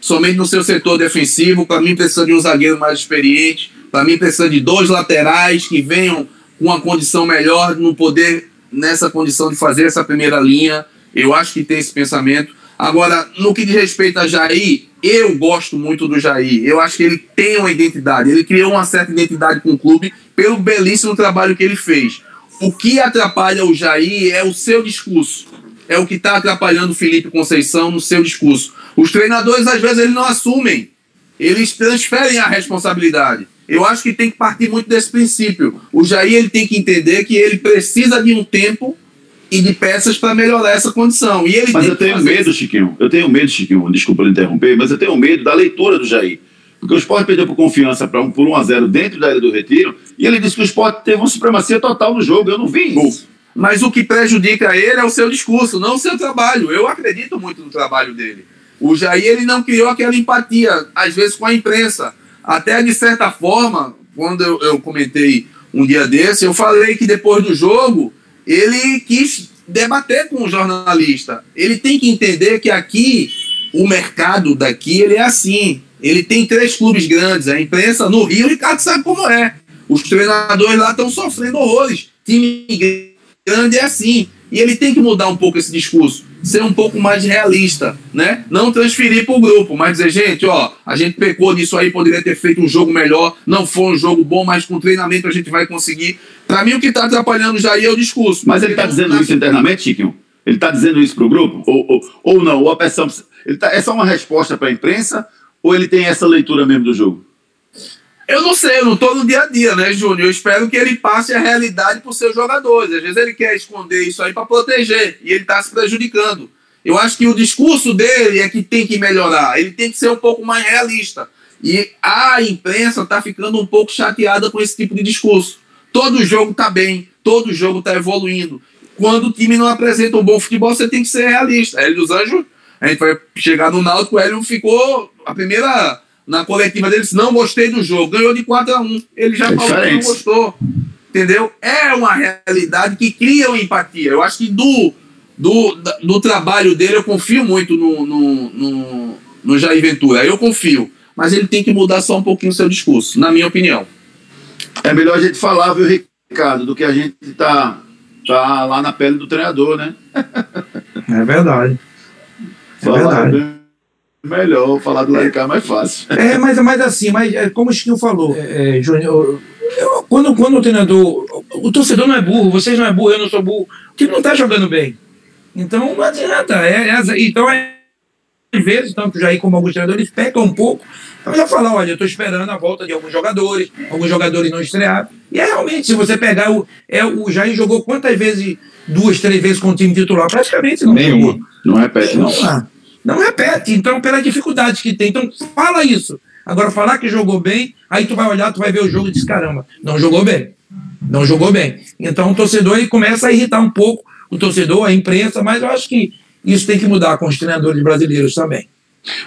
somente no seu setor defensivo. Para mim, precisa de um zagueiro mais experiente. Para mim, precisa de dois laterais que venham com uma condição melhor, no poder, nessa condição de fazer essa primeira linha. Eu acho que tem esse pensamento. Agora, no que diz respeito a Jair, eu gosto muito do Jair. Eu acho que ele tem uma identidade. Ele criou uma certa identidade com o clube pelo belíssimo trabalho que ele fez. O que atrapalha o Jair é o seu discurso. É o que está atrapalhando o Felipe Conceição no seu discurso. Os treinadores, às vezes, eles não assumem. Eles transferem a responsabilidade. Eu acho que tem que partir muito desse princípio. O Jair ele tem que entender que ele precisa de um tempo e de peças para melhorar essa condição. E ele mas eu tenho medo, isso. Chiquinho. Eu tenho medo, Chiquinho. Desculpa interromper, mas eu tenho medo da leitura do Jair. Porque o Sport perdeu por confiança pra um, por 1 a 0 dentro da Ilha do Retiro e ele disse que o Sport teve uma supremacia total no jogo. Eu não vi isso. Mas o que prejudica ele é o seu discurso, não o seu trabalho. Eu acredito muito no trabalho dele. O Jair ele não criou aquela empatia, às vezes, com a imprensa. Até de certa forma, quando eu, eu comentei um dia desse, eu falei que depois do jogo ele quis debater com o jornalista. Ele tem que entender que aqui o mercado daqui ele é assim. Ele tem três clubes grandes. A imprensa no Rio, o Ricardo sabe como é. Os treinadores lá estão sofrendo horrores. Time grande é assim. E ele tem que mudar um pouco esse discurso, ser um pouco mais realista, né? Não transferir para o grupo, mas dizer, gente, ó, a gente pecou nisso aí, poderia ter feito um jogo melhor, não foi um jogo bom, mas com treinamento a gente vai conseguir. Para mim, o que está atrapalhando já aí é o discurso. Mas ele está dizendo isso internamente, Chiquinho? Ele está dizendo isso para o grupo? Ou, ou, ou não? Ou a pressão, ele tá, é só uma resposta para a imprensa? Ou ele tem essa leitura mesmo do jogo? Eu não sei, eu não estou no dia a dia, né, Júnior? Eu espero que ele passe a realidade para os seus jogadores. Às vezes ele quer esconder isso aí para proteger e ele está se prejudicando. Eu acho que o discurso dele é que tem que melhorar. Ele tem que ser um pouco mais realista. E a imprensa está ficando um pouco chateada com esse tipo de discurso. Todo jogo está bem, todo jogo está evoluindo. Quando o time não apresenta um bom futebol, você tem que ser realista. Hélio dos Anjos, a gente vai chegar no Náutico, o Hélio ficou a primeira na coletiva dele disse, não gostei do jogo. Ganhou de 4 a 1 Ele já é falou diferente. que não gostou. Entendeu? É uma realidade que cria uma empatia. Eu acho que do, do, do trabalho dele, eu confio muito no, no, no, no Jair Ventura. Eu confio. Mas ele tem que mudar só um pouquinho o seu discurso, na minha opinião. É melhor a gente falar, viu, Ricardo, do que a gente tá, tá lá na pele do treinador, né? É verdade. É falar verdade melhor, falar do lado de cá é mais fácil. É, mas, mas assim, mas é, como o Chiquinho falou, é, é, Júnior, quando, quando o treinador. O torcedor não é burro, vocês não é burro, eu não sou burro. O time não está jogando bem. Então não adianta. É, é, então, é, às vezes, tanto o Jair como alguns treinadores pecam um pouco. Então já falar, olha, eu estou esperando a volta de alguns jogadores, alguns jogadores não estreados. E é realmente, se você pegar o. É, o Jair jogou quantas vezes, duas, três vezes com o time titular? Praticamente não. Nenhuma. Não repete, não. não. Não repete, então, pela dificuldade que tem. Então, fala isso. Agora, falar que jogou bem, aí tu vai olhar, tu vai ver o jogo e diz, caramba, não jogou bem. Não jogou bem. Então, o torcedor ele começa a irritar um pouco o torcedor, a imprensa, mas eu acho que isso tem que mudar com os treinadores brasileiros também.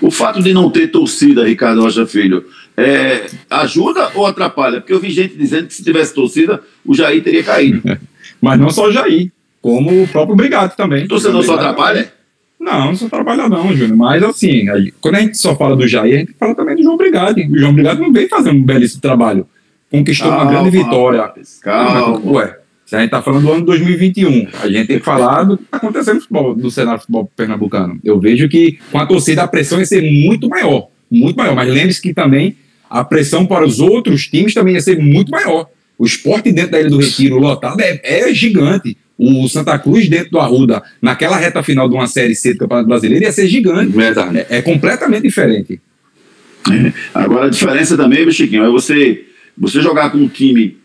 O fato de não ter torcida, Ricardo Rocha Filho, é, ajuda ou atrapalha? Porque eu vi gente dizendo que se tivesse torcida, o Jair teria caído. Mas não só o Jair, como o próprio Brigado também. O torcedor só atrapalha? Não, não só trabalha não, Júnior. Mas assim, a, quando a gente só fala do Jair, a gente fala também do João Brigado. O João Brigado não vem fazendo um belíssimo trabalho. Conquistou calma, uma grande vitória. Calma. Ué, se a gente está falando do ano 2021, a gente tem que falar do que está acontecendo no futebol, do cenário do futebol pernambucano. Eu vejo que com a torcida a pressão ia ser muito maior. Muito maior. Mas lembre-se que também a pressão para os outros times também ia ser muito maior. O esporte dentro da Ilha do Retiro lotado é, é gigante o Santa Cruz dentro do Arruda, naquela reta final de uma Série C do Campeonato Brasileiro, ia ser gigante. Verdade. É, é completamente diferente. É. Agora, a diferença também, meu Chiquinho, é você, você jogar com um time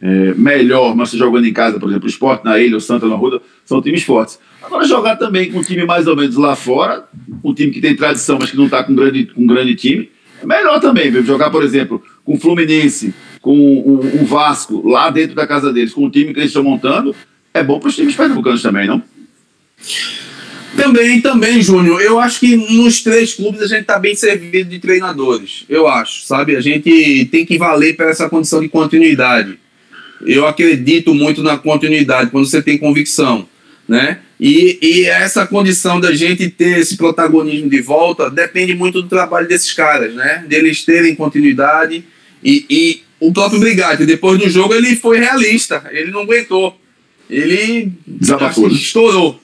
é, melhor, mas você jogando em casa, por exemplo, o Sport na Ilha, o Santa na Arruda, são times fortes. Agora, jogar também com um time mais ou menos lá fora, um time que tem tradição, mas que não está com, grande, com um grande time, é melhor também. Viu? Jogar, por exemplo, com o Fluminense, com o, o Vasco, lá dentro da casa deles, com o time que eles estão montando, é bom para os times pernambucanos também, não? Também, também, Júnior. Eu acho que nos três clubes a gente está bem servido de treinadores. Eu acho, sabe? A gente tem que valer para essa condição de continuidade. Eu acredito muito na continuidade, quando você tem convicção, né? E, e essa condição da gente ter esse protagonismo de volta depende muito do trabalho desses caras, né? Deles terem continuidade. E, e o próprio Brigatti, depois do jogo, ele foi realista. Ele não aguentou. Ele Desabafou. estourou.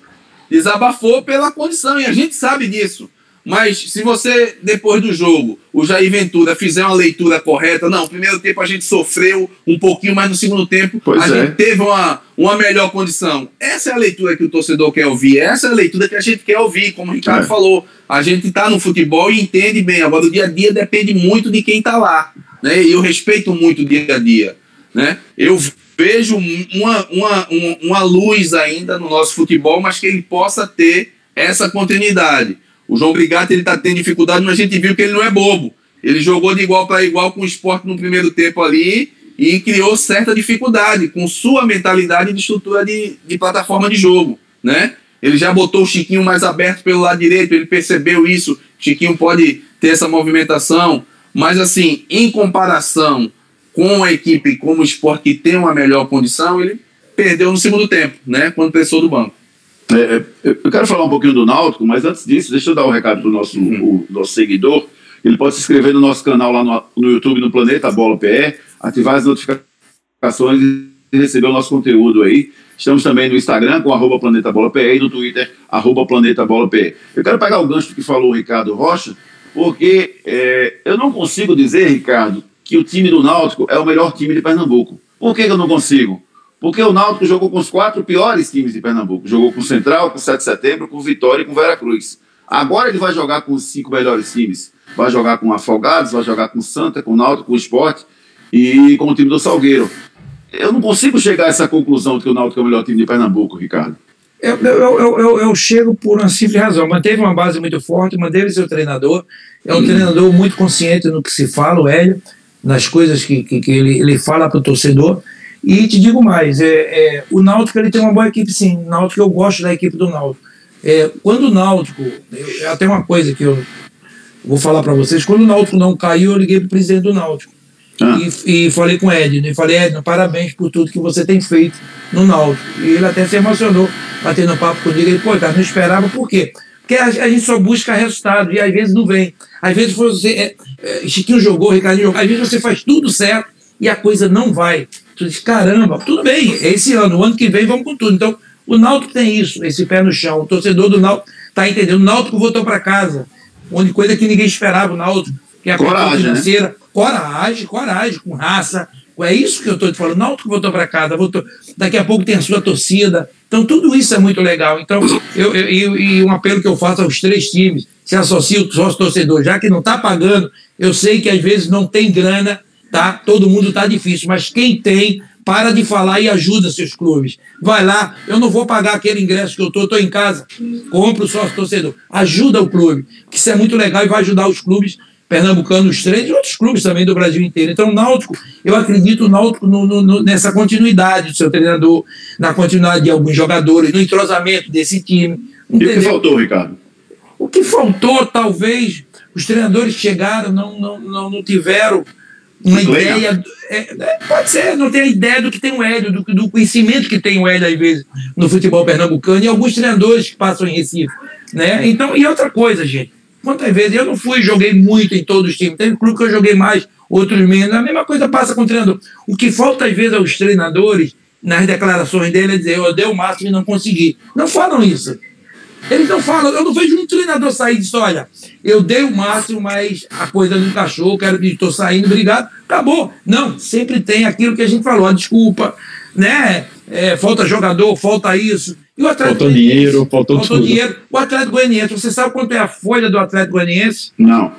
Desabafou pela condição, e a gente sabe disso. Mas se você, depois do jogo, o Jair Ventura fizer uma leitura correta, não, primeiro tempo a gente sofreu um pouquinho, mas no segundo tempo Pois a é. gente teve uma, uma melhor condição. Essa é a leitura que o torcedor quer ouvir, essa é a leitura que a gente quer ouvir, como o Ricardo É. falou. A gente está no futebol e entende bem. Agora, o dia a dia depende muito de quem está lá. Né? E eu respeito muito o dia a dia. Né? Eu vejo uma, uma, uma, luz ainda no nosso futebol, mas que ele possa ter essa continuidade. O João Brigatti ele está tendo dificuldade, mas a gente viu que ele não é bobo. Ele jogou de igual para igual com o esporte no primeiro tempo ali e criou certa dificuldade com sua mentalidade de estrutura de, de plataforma de jogo. Né? Ele já botou o Chiquinho mais aberto pelo lado direito, ele percebeu isso. Chiquinho pode ter essa movimentação, mas assim, em comparação com a equipe como o esporte que tem uma melhor condição, ele perdeu no segundo tempo, né? Quando pressou do banco. É, é, eu quero falar um pouquinho do Náutico, mas antes disso, deixa eu dar o um recado para o nosso, o nosso seguidor. Ele pode se inscrever no nosso canal lá no, no YouTube, no Planeta Bola PE, ativar as notificações e receber o nosso conteúdo aí. Estamos também no Instagram com arroba Planeta Bola PE e no Twitter, arroba Planeta Bola PE. Eu quero pegar o gancho que falou o Ricardo Rocha, porque é, eu não consigo dizer, Ricardo, que o time do Náutico é o melhor time de Pernambuco. Por que, que eu não consigo? Porque o Náutico jogou com os quatro piores times de Pernambuco. Jogou com o Central, com o 7 de Setembro, com o Vitória e com o Veracruz. Agora ele vai jogar com os cinco melhores times. Vai jogar com o Afogados, vai jogar com o Santa, com o Náutico, com o Esporte e com o time do Salgueiro. Eu não consigo chegar a essa conclusão de que o Náutico é o melhor time de Pernambuco, Ricardo. Eu, eu, eu, eu, eu chego por uma simples razão. Manteve uma base muito forte, manteve seu treinador. É um treinador muito consciente no que se fala, o Hélio, nas coisas que, que, que ele, ele fala para o torcedor. E te digo mais, é, é, o Náutico ele tem uma boa equipe, sim. O Náutico, eu gosto da equipe do Náutico. É, quando o Náutico, eu, até uma coisa que eu vou falar para vocês, quando o Náutico não caiu, eu liguei para o presidente do Náutico. Ah. E, e falei com o Edno, e falei, Edno, parabéns por tudo que você tem feito no Náutico. E ele até se emocionou, batendo papo comigo. Ele, pô, cara, não esperava, por quê? Porque a, a gente só busca resultado e às vezes não vem. Às vezes você. É, é, Chiquinho jogou, Ricardinho jogou. Às vezes você faz tudo certo e a coisa não vai. Tu diz, caramba, tudo bem, é esse ano, o ano que vem vamos com tudo. Então, o Náutico tem isso, esse pé no chão. O torcedor do Náutico está entendendo. O Náutico voltou para casa, onde coisa que ninguém esperava, o Náutico, que é a Coragem, né? financeira. Coragem, coragem, com raça. É isso que eu estou te falando. O Náutico voltou para casa, voltou. daqui a pouco tem a sua torcida. Então, tudo isso é muito legal. Então, eu, eu, eu- e um apelo que eu faço aos três times, se associa o sócio torcedor, já que não está pagando, eu sei que às vezes não tem grana, tá? Todo mundo está difícil, mas quem tem, para de falar e ajuda seus clubes. Vai lá, eu não vou pagar aquele ingresso que eu estou, estou em casa, compra o sócio torcedor. Ajuda o clube, que isso é muito legal e vai ajudar os clubes pernambucanos, os três e outros clubes também do Brasil inteiro. Então, o Náutico, eu acredito no Náutico no- no- no- nessa continuidade do seu treinador, na continuidade de alguns jogadores, no entrosamento desse time. E o que entendeu? faltou, Ricardo? O que faltou, talvez, os treinadores chegaram não, não, não, não tiveram uma ideia. é, é, pode ser, não tem a ideia do que tem o Hélio, do, do conhecimento que tem o Hélio, às vezes, no futebol pernambucano, e alguns treinadores que passam em Recife. Né? Então, e outra coisa, gente. Quantas vezes eu não fui, joguei muito em todos os times. Tem clube que eu joguei mais, outros menos. A mesma coisa passa com o treinador. O que falta, às vezes, aos treinadores, nas declarações dele, é dizer: eu dei o máximo e não consegui. Não falam isso. Eles não falam, eu não vejo um treinador sair dizer, olha, eu dei o máximo, mas a coisa não encaixou, quero que estou saindo, obrigado, acabou. Não, sempre tem aquilo que a gente falou, a desculpa, né? É, falta jogador, falta isso. E o Atlético Faltou dinheiro, faltou faltou tudo. dinheiro. O Atlético Goianiense, você sabe quanto é a folha do Atlético Goianiense? Não.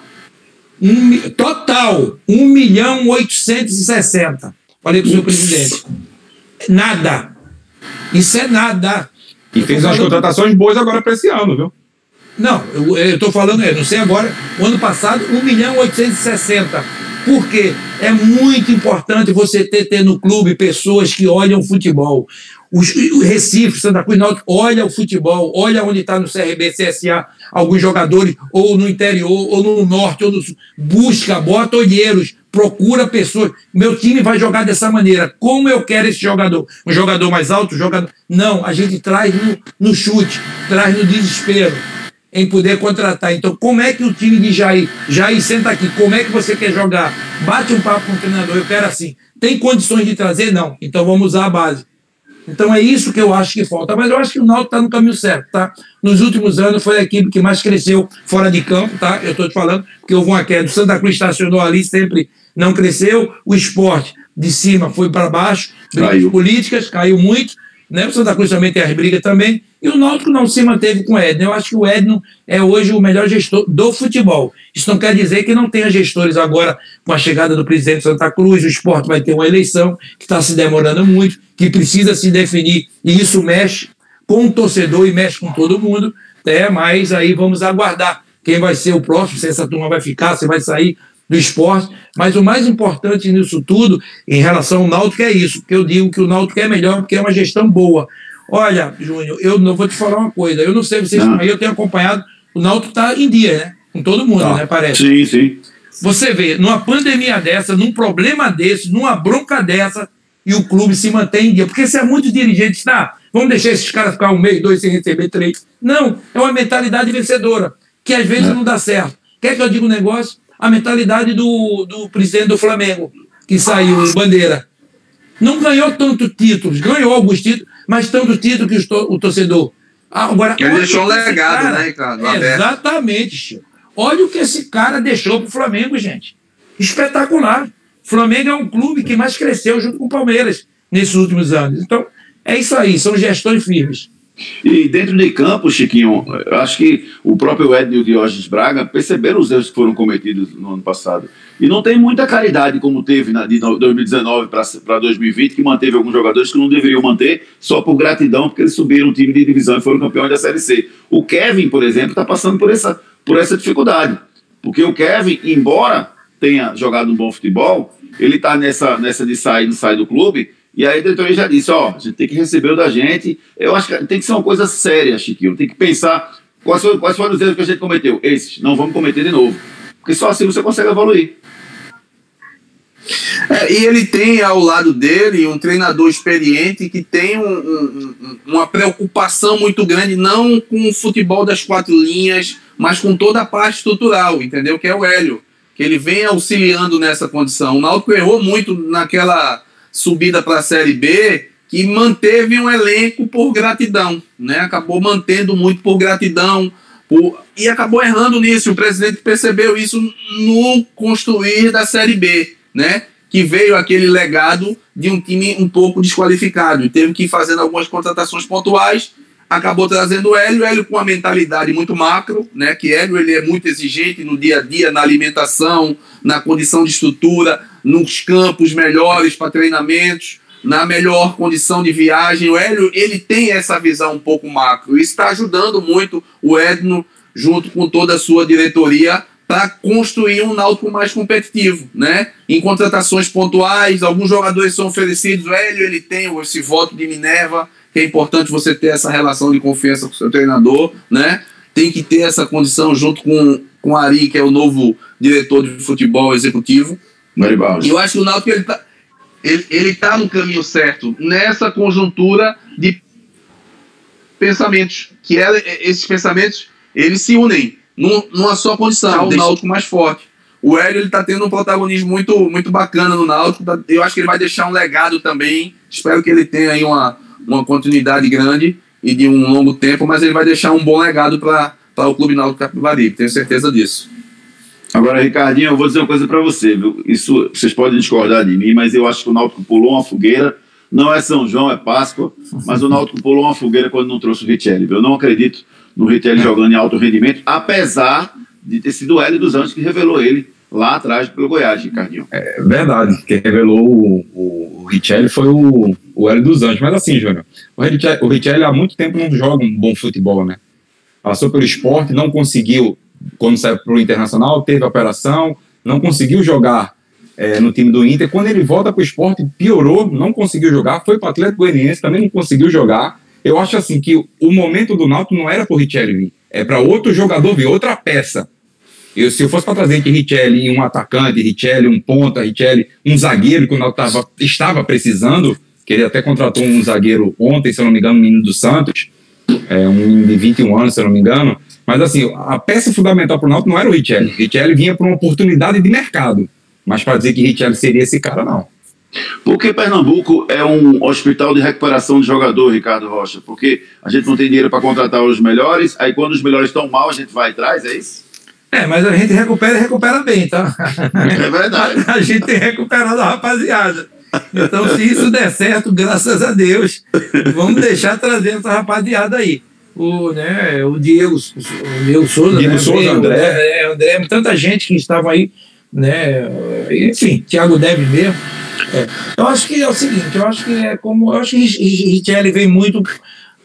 Um, total, 1 milhão 860. Falei para o senhor presidente. Nada. Isso é nada. E fez umas contratações boas agora para esse ano, viu? Não, eu estou falando, eu não sei agora, o ano passado, 1 milhão 860. Por quê? É muito importante você ter, ter no clube pessoas que olham futebol. Os, o Recife, Santa Cruz, Náutico, olha o futebol, olha onde está no CRB, CSA, alguns jogadores, ou no interior, ou no norte, ou no sul. Busca, bota olheiros, procura pessoas. Meu time vai jogar dessa maneira. Como eu quero esse jogador? Um jogador mais alto? Um jogador... Não, a gente traz no, no chute, traz no desespero em poder contratar. Então, como é que o time de Jair, Jair, senta aqui, como é que você quer jogar? Bate um papo com o treinador, eu quero assim. Tem condições de trazer? Não. Então vamos usar a base. Então é isso que eu acho que falta. Mas eu acho que o Náutico está no caminho certo, tá? Nos últimos anos foi a equipe que mais cresceu fora de campo, tá? Eu estou te falando que houve uma queda. O Santa Cruz estacionou ali, sempre não cresceu. O esporte de cima foi para baixo. Brigas políticas, caiu muito. Né? O Santa Cruz também tem as brigas também. E o Náutico não se manteve com o Edno. Eu acho que o Edno é hoje o melhor gestor do futebol. Isso não quer dizer que não tenha gestores agora com a chegada do presidente Santa Cruz. O esporte vai ter uma eleição que está se demorando muito, que precisa se definir. E isso mexe com o torcedor e mexe com todo mundo. É, mas aí vamos aguardar quem vai ser o próximo, se essa turma vai ficar, se vai sair do esporte. Mas o mais importante nisso tudo, em relação ao Náutico, é isso, que eu digo que o Náutico é melhor porque é uma gestão boa. Olha, Júnior, eu não vou te falar uma coisa. Eu não sei vocês, não. eu tenho acompanhado. O Náutico está em dia, né? Com todo mundo, tá. né? Parece. Sim, sim. Você vê, numa pandemia dessa, num problema desse, numa bronca dessa, e o clube se mantém em dia. Porque se é muito dirigente, tá? Vamos deixar esses caras ficar um mês, dois sem receber três. Não, é uma mentalidade vencedora, que às vezes é. não dá certo. Quer que eu diga um negócio? A mentalidade do, do presidente do Flamengo, que saiu bandeira. Não ganhou tanto títulos, ganhou alguns títulos, mas tanto título que o, o torcedor. Agora, Ele deixou um legado, cara, né, Ricardo? Exatamente, Chico. Olha o que esse cara deixou para o Flamengo, gente. Espetacular. O Flamengo é um clube que mais cresceu junto com o Palmeiras nesses últimos anos. Então, é isso aí, são gestões firmes. E dentro de campo, Chiquinho, eu acho que o próprio Edno e o Diógenes Braga perceberam os erros que foram cometidos no ano passado. E não tem muita caridade como teve na, de 2019 para 2020, que manteve alguns jogadores que não deveriam manter só por gratidão, porque eles subiram o time de divisão e foram campeões da Série C. O Kevin, por exemplo, está passando por essa, por essa dificuldade. Porque o Kevin, embora tenha jogado um bom futebol, ele está nessa, nessa de sair, não sair do clube, e aí a diretoria já disse, ó, a gente tem que receber o da gente. Eu acho que tem que ser uma coisa séria, Chiquinho. Tem que pensar quais foram, quais foram os erros que a gente cometeu. Esses, não vamos cometer de novo. Porque só assim você consegue evoluir. É, e ele tem ao lado dele um treinador experiente que tem um, um, uma preocupação muito grande, não com o futebol das quatro linhas, mas com toda a parte estrutural, entendeu? Que é o Hélio, que ele vem auxiliando nessa condição. O Náutico errou muito naquela subida para a Série B, que manteve um elenco por gratidão, né? Acabou mantendo muito por gratidão, por... e acabou errando nisso. O presidente percebeu isso no construir da Série B, né? Que veio aquele legado de um time um pouco desqualificado e teve que ir fazendo algumas contratações pontuais. Acabou trazendo o Hélio, Hélio com uma mentalidade muito macro, né? Que Hélio ele é muito exigente no dia a dia, na alimentação, na condição de estrutura, nos campos melhores para treinamentos, na melhor condição de viagem. O Hélio ele tem essa visão um pouco macro. Isso está ajudando muito o Edno, junto com toda a sua diretoria, para construir um Náutico mais competitivo, né? Em contratações pontuais, alguns jogadores são oferecidos. O Hélio ele tem esse voto de Minerva, que é importante você ter essa relação de confiança com o seu treinador, né? Tem que ter essa condição junto com, com o Ari, que é o novo diretor de futebol executivo. Garibaldi. Eu acho que o Náutico ele tá, ele, ele tá no caminho certo nessa conjuntura de pensamentos, que é, esses pensamentos eles se unem num, numa só condição, tá, o Náutico mais forte. O Hélio ele tá tendo um protagonismo muito, muito bacana no Náutico. Tá, eu acho que ele vai deixar um legado também. Espero que ele tenha aí uma, uma continuidade grande e de um longo tempo, mas ele vai deixar um bom legado para o Clube Náutico Capibaribe, tenho certeza disso. Agora, Ricardinho, eu vou dizer uma coisa para você, viu? Isso vocês podem discordar de mim, mas eu acho que o Náutico pulou uma fogueira. Não é São João, é Páscoa, mas o Náutico pulou uma fogueira quando não trouxe o Richelli. Eu não acredito no Richelli jogando em alto rendimento, apesar de ter sido o Hélio dos Anjos que revelou ele lá atrás pelo Goiás, Ricardinho. É verdade, quem revelou o, o, Richelli foi o, o Hélio dos Anjos. Mas assim, Júnior, o Richelli, o Richelli há muito tempo não joga um bom futebol, né? Passou pelo esporte, não conseguiu quando saiu para o Internacional, teve a operação, não conseguiu jogar é, no time do Inter. Quando ele volta para o esporte, piorou, não conseguiu jogar. Foi para o Atlético Goianiense, também não conseguiu jogar. Eu acho assim que o momento do Náutico não era para o Richelli vir, é para outro jogador vir, outra peça. Eu, se eu fosse para trazer que Richelli um atacante, Richelli um ponta, Richelli um zagueiro que o Náutico tava, estava precisando, que ele até contratou um zagueiro ontem, se eu não me engano, um menino do Santos, é, um de 21 anos, se eu não me engano. Mas assim, a peça fundamental para o Náutico não era o Richelli. Richelli vinha para uma oportunidade de mercado. Mas para dizer que Richelli seria esse cara, não. Porque Pernambuco é um hospital de recuperação de jogador, Ricardo Rocha. Porque a gente não tem dinheiro para contratar os melhores, aí quando os melhores estão mal, a gente vai atrás, é isso? É, mas a gente recupera e recupera bem, tá? É verdade. a gente tem recuperado a rapaziada. Então, se isso der certo, graças a Deus, vamos deixar trazer essa rapaziada aí. O, né, o Diego, o Diego Souza, Diego né, Souza, André. André, tanta gente que estava aí, né? Enfim, Thiago Deve mesmo. É. Eu acho que é o seguinte, eu acho que é como. Eu acho que Richelli vem muito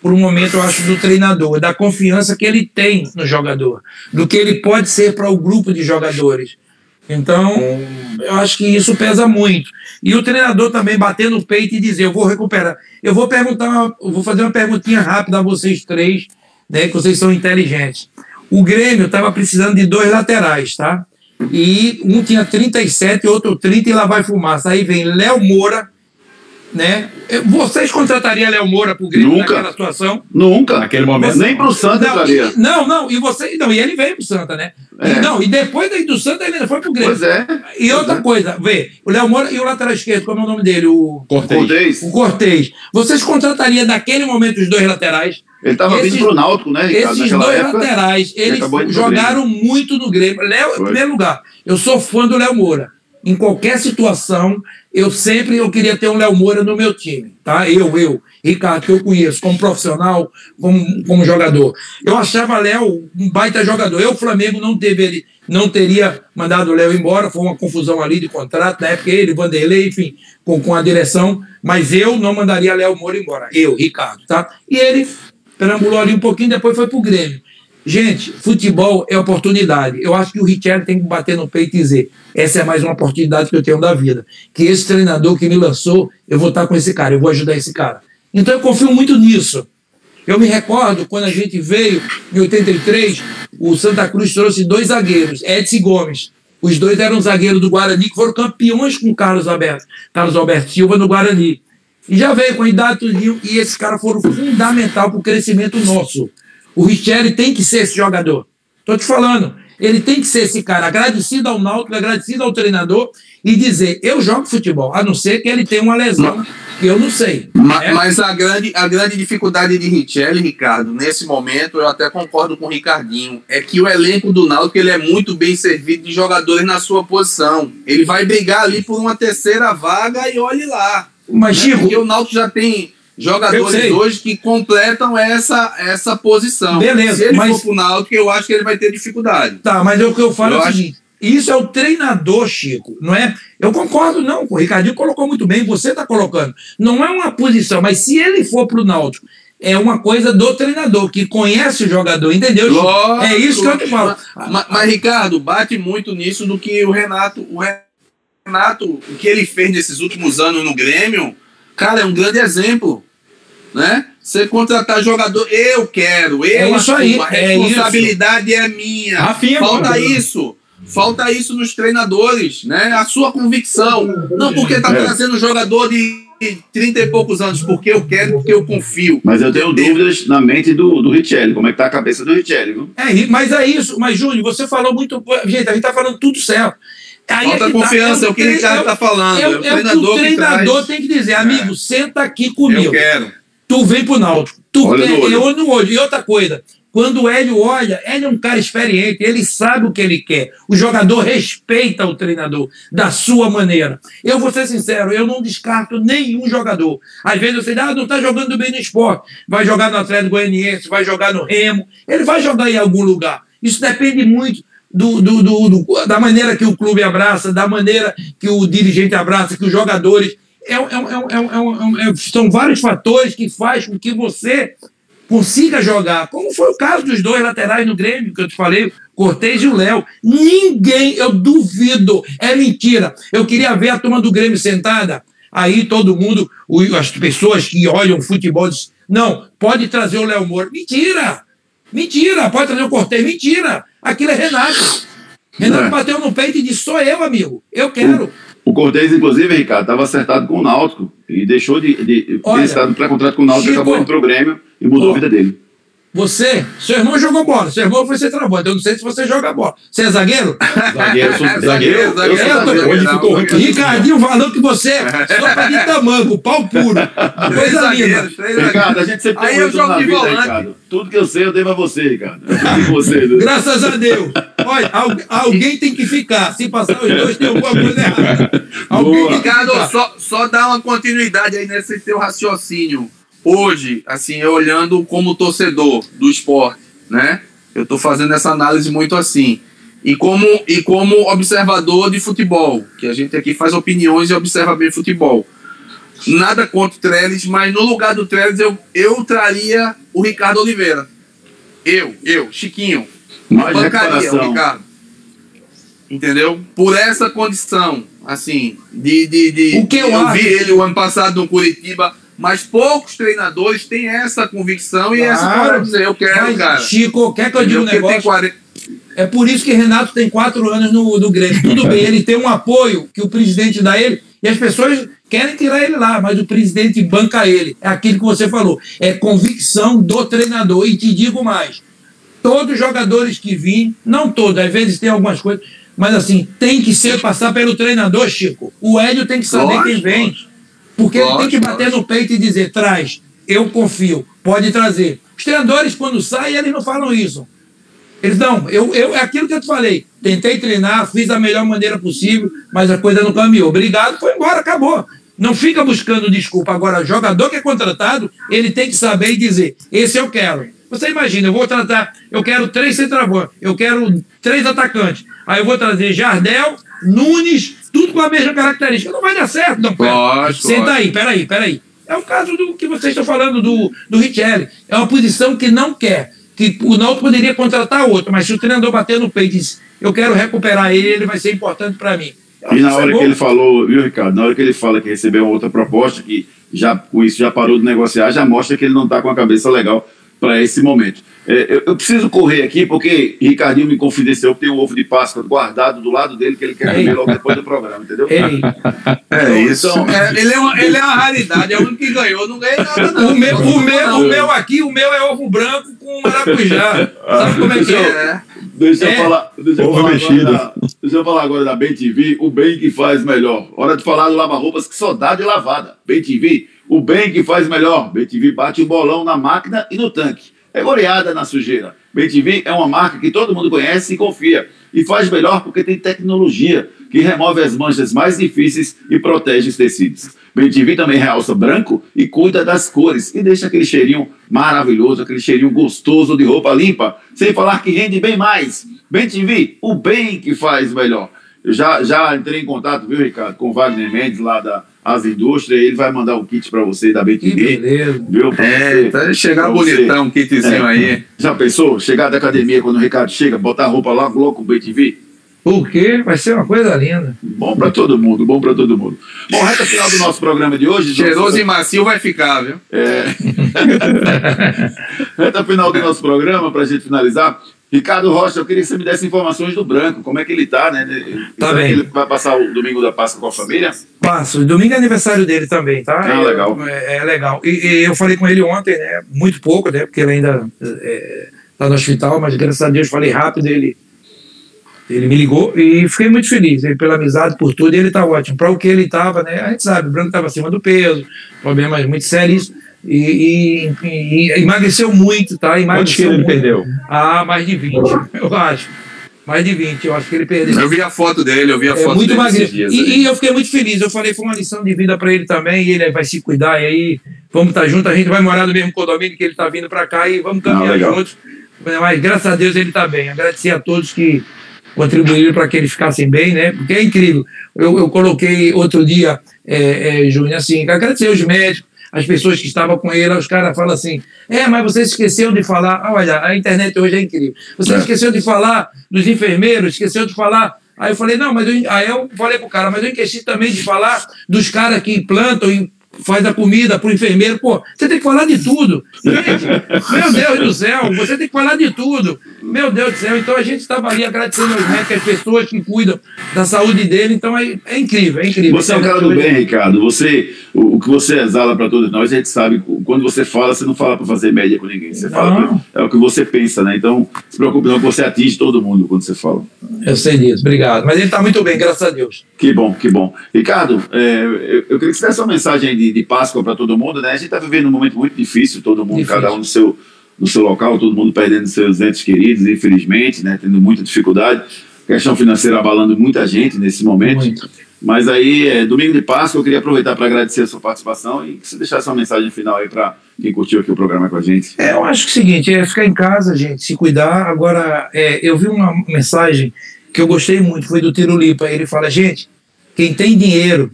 por um momento, eu acho, do treinador, da confiança que ele tem no jogador, do que ele pode ser para o grupo de jogadores. Então, eu acho que isso pesa muito. E o treinador também bater no peito e dizer: Eu vou recuperar. Eu vou perguntar, vou fazer uma perguntinha rápida a vocês três, né, que vocês são inteligentes. O Grêmio estava precisando de dois laterais, tá? E um tinha 37, outro 30 e lá vai fumaça. Aí vem Léo Moura, né? Vocês contratariam Léo Moura pro Grêmio Nunca. naquela situação? Nunca. Naquele momento. Nem pro Santos Não, e, não, não, e você. Não, e ele veio pro Santa, né? É. E, não, e depois daí do Santa ele ainda foi pro Grêmio. Pois é. E outra é. coisa, vê, o Léo Moura e o lateral esquerdo, como é o nome dele? O, Cortei. Cortez. o Cortez. Vocês contratariam naquele momento os dois laterais? Ele estava Esses- vindo pro Náutico, né, Ricardo? Esses dois época. laterais, eles jogaram muito no Grêmio. Léo, em primeiro lugar, eu sou fã do Léo Moura. Em qualquer situação, eu sempre eu queria ter um Léo Moura no meu time, tá? Eu, eu, Ricardo, que eu conheço como profissional, como, como jogador. Eu achava Léo um baita jogador. Eu, Flamengo, não teve não teria mandado o Léo embora, foi uma confusão ali de contrato, na época ele, Vanderlei, enfim, com, com a direção, mas eu não mandaria Léo Moura embora. Eu, Ricardo, tá? E ele perambulou ali um pouquinho, depois foi pro Grêmio. Gente, futebol é oportunidade. Eu acho que o Richard tem que bater no peito e dizer: essa é mais uma oportunidade que eu tenho da vida. Que esse treinador que me lançou, eu vou estar com esse cara, eu vou ajudar esse cara. Então eu confio muito nisso. Eu me recordo quando a gente veio em 83, o Santa Cruz trouxe dois zagueiros, Edson Gomes. Os dois eram zagueiros do Guarani, que foram campeões com Carlos Alberto, Carlos Alberto Silva no Guarani. E já veio com a idade e esses caras foram fundamental para o crescimento nosso. O Richelli tem que ser esse jogador. Estou te falando. Ele tem que ser esse cara, agradecido ao Náutico, agradecido ao treinador e dizer: eu jogo futebol, a não ser que ele tenha uma lesão, que eu não sei. Ma- É? Mas a grande, a grande dificuldade de Richelli, Ricardo, nesse momento, eu até concordo com o Ricardinho, é que o elenco do Náutico ele é muito bem servido de jogadores na sua posição. Ele vai brigar ali por uma terceira vaga e olhe lá. Mas, né? Porque o Náutico já tem jogadores hoje que completam essa, essa posição. Beleza, Se ele mas- for pro Náutico, eu acho que ele vai ter dificuldade. Tá, mas é o que eu falo Eu é o acho- seguinte: isso é o treinador, Chico, não é? Eu concordo, não. O Ricardinho colocou muito bem, você está colocando. Não é uma posição, mas se ele for para o Náutico, é uma coisa do treinador, que conhece o jogador, entendeu? Lógico, é isso que eu te falo. Mas, mas- mas, Ricardo, bate muito nisso do que o Renato, o Renato, o que ele fez nesses últimos anos no Grêmio, cara, é um grande exemplo, né? Você contratar jogador, eu quero, eu É isso assumo, aí, a é responsabilidade é, minha. Rafinha, Falta mano. isso. Falta isso nos treinadores, né? A sua convicção. Não porque tá É. trazendo jogador de 30 e poucos anos, porque eu quero, porque eu confio. Mas eu tenho dúvidas na mente do, do Richelli. Como é que tá a cabeça do Richelli, viu? É, mas é isso. Mas, Júnior, você falou muito. Gente, a gente está falando tudo certo. Aí Falta é que tá, confiança, é o que o Ricardo é o- tá falando. É, É o- o é o que treinador o que treinador traz. tem que dizer, amigo, senta aqui comigo. Eu quero. Tu vem pro Náutico. Tu Olha no olho. eu no olho. E outra coisa, quando o Hélio olha, ele é um cara experiente, ele sabe o que ele quer. O jogador respeita o treinador da sua maneira. Eu vou ser sincero, eu não descarto nenhum jogador. Às vezes você diz, ah, não tá jogando bem no esporte. Vai jogar no Atlético Goianiense, vai jogar no Remo. Ele vai jogar em algum lugar. Isso depende muito do, do- do- do- da maneira que o clube abraça, da maneira que o dirigente abraça, que os jogadores. É, é é é é é são vários fatores que fazem com que você consiga jogar, como foi o caso dos dois laterais no Grêmio, que eu te falei, Cortez e o Léo. Ninguém, eu duvido, é mentira. Eu queria ver a turma do Grêmio sentada, aí todo mundo, as pessoas que olham futebol, dizem, não, pode trazer o Léo Moura. Mentira! Mentira! Pode trazer o Cortez. Mentira! Aquilo é Renato. Renato bateu no peito e disse: sou eu, amigo. Eu quero. O, o Cortez, inclusive, Ricardo, estava acertado com o Náutico e deixou de, de Olha, ter estado pré-contrato com o Náutico e acabou indo pro Grêmio e mudou a vida dele. Você, seu irmão jogou bola, seu irmão foi centroavante. Eu não sei se você joga bola. Você é zagueiro? Zagueiro, sou zagueiro. zagueiro, Hoje ficou ruim. Ricardinho falou que você é sopa de tamanco, pau puro. Coisa linda. Ricardo, a gente sempre tem um na vida, volante. Ricardo. Tudo que eu sei eu devo a você, Ricardo. Você, né? Graças a Deus. Olha, alguém tem que ficar. Se passar os dois, tem alguma coisa errada. Alguém Ricardo, só, só dá uma continuidade aí nesse teu raciocínio hoje, assim, olhando como torcedor do esporte, né? Eu estou fazendo essa análise muito assim. E como, e como observador de futebol, que a gente aqui faz opiniões e observa bem futebol. Nada contra o Trellis, mas no lugar do Trellis eu, eu traria o Ricardo Oliveira. Eu, eu, Chiquinho. Mais bancaria o Ricardo. Entendeu? Por essa condição, assim, de. de, de o que eu, eu vi ele o ano passado no Curitiba mas poucos treinadores têm essa convicção e claro. essa para dizer, eu quero, mas, cara. Chico, quer que eu diga um negócio? 40... É por isso que Renato tem quatro anos no, no Grêmio. Tudo bem, ele tem um apoio que o presidente dá ele e as pessoas querem tirar ele lá, mas o presidente banca ele. É aquilo que você falou. É convicção do treinador. E te digo mais: todos os jogadores que vêm, não todos, às vezes tem algumas coisas, mas assim, tem que ser passar pelo treinador, Chico. O Hélio tem que saber lógico, quem vem. Lógico. Porque ele tem que bater no peito e dizer: traz, eu confio, pode trazer. Os treinadores, quando saem, eles não falam isso. Eles não, eu, eu, é aquilo que eu te falei. Tentei treinar, fiz da melhor maneira possível, mas a coisa não caminhou. Obrigado, foi embora, acabou. Não fica buscando desculpa. Agora, jogador que é contratado, ele tem que saber e dizer: esse eu quero. Você imagina, eu vou tratar, eu quero três centroavantes, eu quero três atacantes. Aí eu vou trazer Jardel, Nunes, tudo com a mesma característica. Não vai dar certo, não. Pera. Senta aí, peraí, peraí. É o caso do que vocês estão falando do, do Richelli. É uma posição que não quer. Que o Náutico poderia contratar outro, mas se o treinador bater no peito e diz, eu quero recuperar ele, ele vai ser importante para mim. E na hora que ele falou, viu, Ricardo? Na hora que ele fala que recebeu outra proposta, que já com isso já parou de negociar, já mostra que ele não está com a cabeça legal para esse momento. É, eu, eu, preciso correr aqui porque Ricardinho me confidenciou que tem um ovo de Páscoa guardado do lado dele que ele quer comer logo depois do programa, entendeu? Ei. É então, isso. Então, é, ele, é uma, ele é uma raridade, é o único que ganhou, não ganhei nada. Não. O, meu, o, meu, o meu aqui, o meu é ovo branco com maracujá. Sabe como é que é? Deixa eu é. falar. Deixa eu falar, agora da, deixa eu falar agora da Bem TV, o bem que faz melhor. Hora de falar do lava-roupas que só dá de lavada. Bem TV, o bem que faz melhor. Bem TV bate o bolão na máquina e no tanque é goleada na sujeira. BTV é uma marca que todo mundo conhece e confia. E faz melhor porque tem tecnologia que remove as manchas mais difíceis e protege os tecidos. BTV também realça branco e cuida das cores e deixa aquele cheirinho maravilhoso, aquele cheirinho gostoso de roupa limpa, sem falar que rende bem mais. BTV, o bem que faz melhor. Eu já, já entrei em contato, viu, Ricardo, com o Wagner Mendes lá da Asa Indústria, ele vai mandar um kit para você da BTV. Beleza. Viu? Pra é, você, tá chegar bonitão, um kitzinho é. aí. Já pensou? Chegar da academia quando o Ricardo chega, botar a roupa lá, louco com o BTV? Por quê? Vai ser uma coisa linda. Bom para todo mundo, bom para todo mundo. Bom, reta final do nosso programa de hoje. Cheiroso nosso... e macio vai ficar, viu? É. reta final do nosso programa, para a gente finalizar. Ricardo Rocha, eu queria que você me desse informações do Branco, como é que ele está, né? Tá bem. Ele vai passar o domingo da Páscoa com a família? Passo. Domingo é aniversário dele também, tá? Ah, legal. É, é legal. E, e, eu falei com ele ontem, né? Muito pouco, né? Porque ele ainda está é, tá no hospital, mas graças a Deus falei rápido, ele, ele me ligou e fiquei muito feliz ele, pela amizade, por tudo, e ele está ótimo. Para o que ele estava, né? A gente sabe, o Branco estava acima do peso, problemas muito sérios e, e, e, emagreceu muito, tá? Emagreceu Quantos ele perdeu? Ah, mais de 20, eu acho. Mais de 20, eu acho que ele perdeu. Eu vi a foto dele, eu vi a é, foto muito dele. Magre... E, e, eu fiquei muito feliz. Eu falei, foi uma lição de vida para ele também, e ele vai se cuidar, e aí vamos estar tá juntos, a gente vai morar no mesmo condomínio que ele está vindo para cá e vamos caminhar Não, juntos. Mas graças a Deus ele está bem. Agradecer a todos que contribuíram para que eles ficassem bem, né? Porque é incrível. Eu, eu coloquei outro dia, é, é, Júnior, assim, agradecer os médicos, as pessoas que estavam com ele, os caras falam assim: é, mas você esqueceu de falar. Ah, olha, a internet hoje é incrível. Você é. esqueceu de falar dos enfermeiros, esqueceu de falar. Aí eu falei, não, mas eu, aí eu falei pro cara, mas eu esqueci também de falar dos caras que plantam e faz a comida para o enfermeiro. Pô, você tem que falar de tudo. Gente, meu Deus do céu, você tem que falar de tudo. Meu Deus do céu. Então a gente estava ali agradecendo aos médicos, as pessoas que cuidam da saúde dele. Então é, é incrível, é incrível. Você é um cara do bem, Ricardo. Você, o, o que você exala para todos nós, a gente sabe, quando você fala, você não fala para fazer média com ninguém. Você não. fala, pra, é o que você pensa, né? Então, se preocupe não, que você atinge todo mundo quando você fala. Eu sei disso, obrigado. Mas ele está muito bem, graças a Deus. Que bom, que bom. Ricardo, é, eu, eu queria que você desse uma mensagem de, de Páscoa para todo mundo, né? A gente está vivendo um momento muito difícil, todo mundo, difícil. cada um no seu, no seu local, todo mundo perdendo seus entes queridos, infelizmente, né? Tendo muita dificuldade. Questão financeira abalando muita gente nesse momento. Muito. Mas aí, é, domingo de Páscoa, eu queria aproveitar para agradecer a sua participação e que você deixasse uma mensagem final aí para quem curtiu aqui o programa com a gente. É, eu acho que é o seguinte, é ficar em casa, gente, se cuidar. Agora, é, eu vi uma mensagem que eu gostei muito, foi do Tiro Lipa. Ele fala, gente, quem tem dinheiro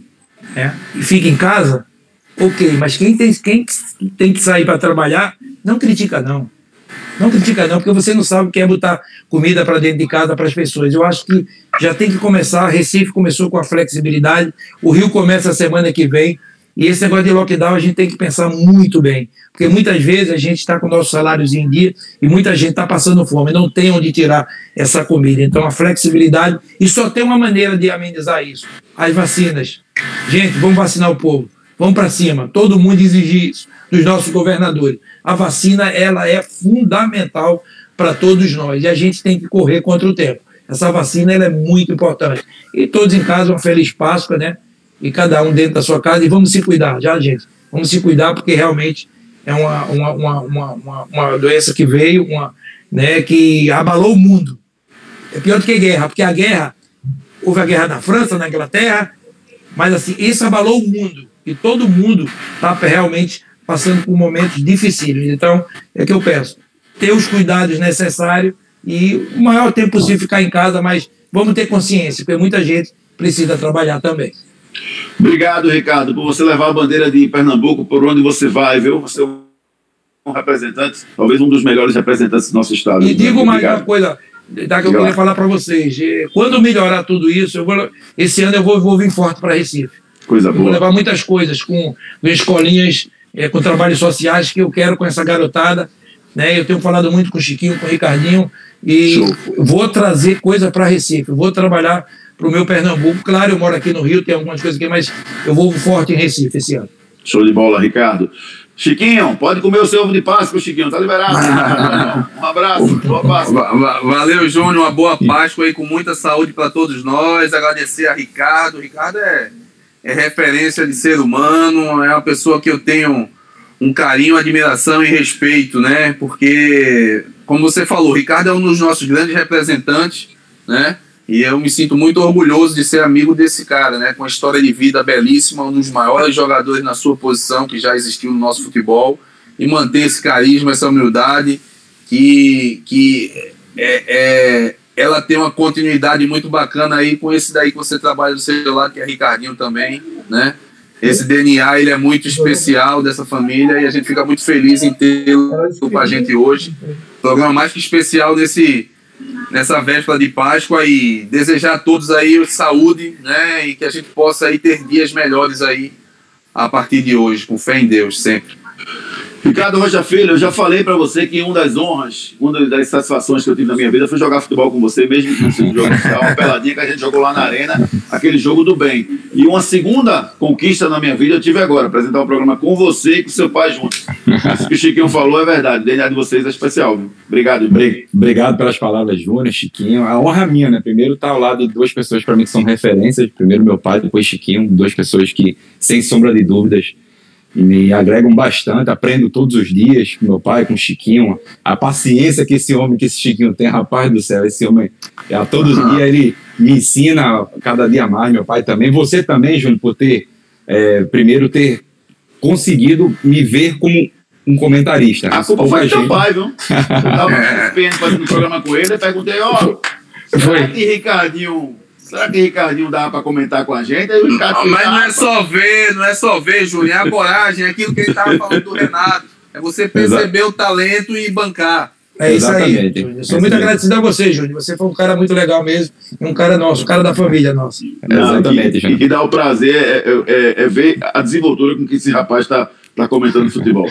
né, e fica em casa, ok, mas quem tem, quem tem que sair para trabalhar, não critica não. Não critica não, porque você não sabe o que é botar comida para dentro de casa para as pessoas. Eu acho que já tem que começar, Recife começou com a flexibilidade, o Rio começa a semana que vem, e esse negócio de lockdown a gente tem que pensar muito bem, porque muitas vezes a gente está com nossos salários em dia e muita gente está passando fome, não tem onde tirar essa comida. Então a flexibilidade, e só tem uma maneira de amenizar isso: as vacinas. Gente, vamos vacinar o povo, vamos para cima. Todo mundo exige isso dos nossos governadores. A vacina ela é fundamental para todos nós e a gente tem que correr contra o tempo. Essa vacina ela é muito importante. E todos em casa, uma feliz Páscoa, né? e cada um dentro da sua casa, e vamos se cuidar, já, gente? Vamos se cuidar, porque realmente é uma, uma, uma, uma, uma doença que veio, uma, né, que abalou o mundo. É pior do que guerra, porque a guerra, houve a guerra na França, na Inglaterra, mas assim, isso abalou o mundo, e todo mundo está realmente passando por momentos difíceis. Então, é que eu peço, ter os cuidados necessários e o maior tempo possível ficar em casa, mas vamos ter consciência, porque muita gente precisa trabalhar também. Obrigado, Ricardo, por você levar a bandeira de Pernambuco por onde você vai, viu? Você é um representante, talvez um dos melhores representantes do nosso estado. E digo mais uma coisa, da que eu queria falar para vocês. Quando melhorar tudo isso, vou, esse ano eu vou, vou vir forte para Recife. Coisa eu boa. Vou levar muitas coisas com, com escolinhas, é, com trabalhos sociais que eu quero com essa garotada. Né? Eu tenho falado muito com o Chiquinho, com o Ricardinho, e Show. vou trazer coisa para Recife. Vou trabalhar para o meu Pernambuco. Claro, eu moro aqui no Rio, tem algumas coisas aqui, mas eu vou forte em Recife esse ano. Show de bola, Ricardo. Chiquinho, pode comer o seu ovo de Páscoa, Chiquinho, tá liberado. um abraço, boa Páscoa. Valeu, Júnior, uma boa Páscoa aí, com muita saúde para todos nós. Agradecer a Ricardo. O Ricardo é, é referência de ser humano, é uma pessoa que eu tenho um carinho, admiração e respeito, né? Porque, como você falou, o Ricardo é um dos nossos grandes representantes, né? E eu me sinto muito orgulhoso de ser amigo desse cara, né? Com uma história de vida belíssima, um dos maiores jogadores na sua posição que já existiu no nosso futebol. E manter esse carisma, essa humildade, que, que é, é, ela tem uma continuidade muito bacana aí com esse daí que você trabalha do seu lado, que é Ricardinho também, né? Esse DNA ele é muito especial dessa família e a gente fica muito feliz em tê-lo com a gente hoje. Programa mais que especial nesse nessa véspera de Páscoa e desejar a todos aí saúde, né? E que a gente possa aí ter dias melhores aí a partir de hoje, com fé em Deus, sempre. Ricardo Rocha Filho, eu já falei para você que uma das honras, uma das satisfações que eu tive na minha vida foi jogar futebol com você, mesmo que não seja um jogo oficial, uma peladinha que a gente jogou lá na arena, aquele jogo do bem. E uma segunda conquista na minha vida eu tive agora, apresentar o um programa com você e com seu pai juntos. Isso que o Chiquinho falou é verdade, o DNA de vocês é especial. Viu? Obrigado, Júnior. Obrigado pelas palavras, Júnior, Chiquinho. A honra é minha, né? Primeiro estar tá ao lado de duas pessoas para mim que são referências, primeiro meu pai, depois Chiquinho, duas pessoas que, sem sombra de dúvidas, me agregam bastante, aprendo todos os dias com meu pai, com o Chiquinho, a paciência que esse homem, que esse Chiquinho tem, rapaz do céu, esse homem, a todos os dias ele me ensina cada dia mais, meu pai também, você também, Júnior, por ter, é, primeiro ter conseguido me ver como um comentarista. A culpa foi do teu pai, viu? Eu tava fazendo programa com ele, perguntei, ó, oh, foi. Ricardinho Será que Ricardinho dá para comentar com a gente? Aí o Ricardo Mas não é só ver, não é só ver, Júnior. É a coragem, é aquilo que ele estava falando do Renato. É você perceber o talento e bancar. É isso aí. Exatamente. Júnior. Eu sou muito agradecido a você, Júnior. Você foi um cara muito legal mesmo. Um cara nosso, um cara da família nossa. Exatamente, E, Júnior. e que dá o prazer é, é- é ver a desenvoltura com que esse rapaz está tá comentando futebol.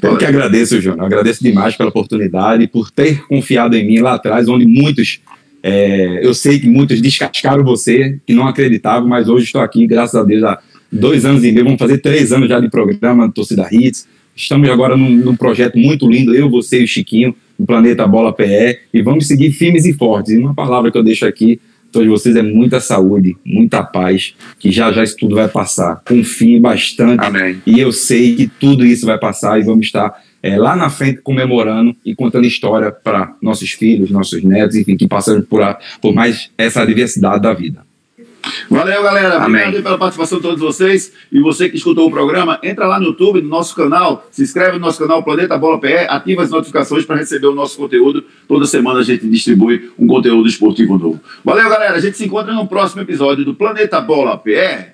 Eu que agradeço, Júnior. Eu Agradeço demais pela oportunidade, por ter confiado em mim lá atrás, onde muitos, é, eu sei que muitos descascaram você, que não acreditavam, mas hoje estou aqui, graças a Deus, há dois anos e meio, vamos fazer três anos já de programa Torcida Hits. Estamos agora num, num projeto muito lindo, eu, você e o Chiquinho, o Planeta Bola PE, e vamos seguir firmes e fortes. E uma palavra que eu deixo aqui, todos vocês, é muita saúde, muita paz, que já já isso tudo vai passar. Confie bastante Amém. e eu sei que tudo isso vai passar e vamos estar é, lá na frente comemorando e contando história para nossos filhos, nossos netos, enfim, que passam por, a- por mais essa diversidade da vida. Valeu, galera. Amém. Obrigado pela participação de todos vocês. E você que escutou o programa, entra lá no YouTube, no nosso canal, se inscreve no nosso canal Planeta Bola PE, ativa as notificações para receber o nosso conteúdo. Toda semana a gente distribui um conteúdo esportivo novo. Valeu, galera. A gente se encontra no próximo episódio do Planeta Bola PE.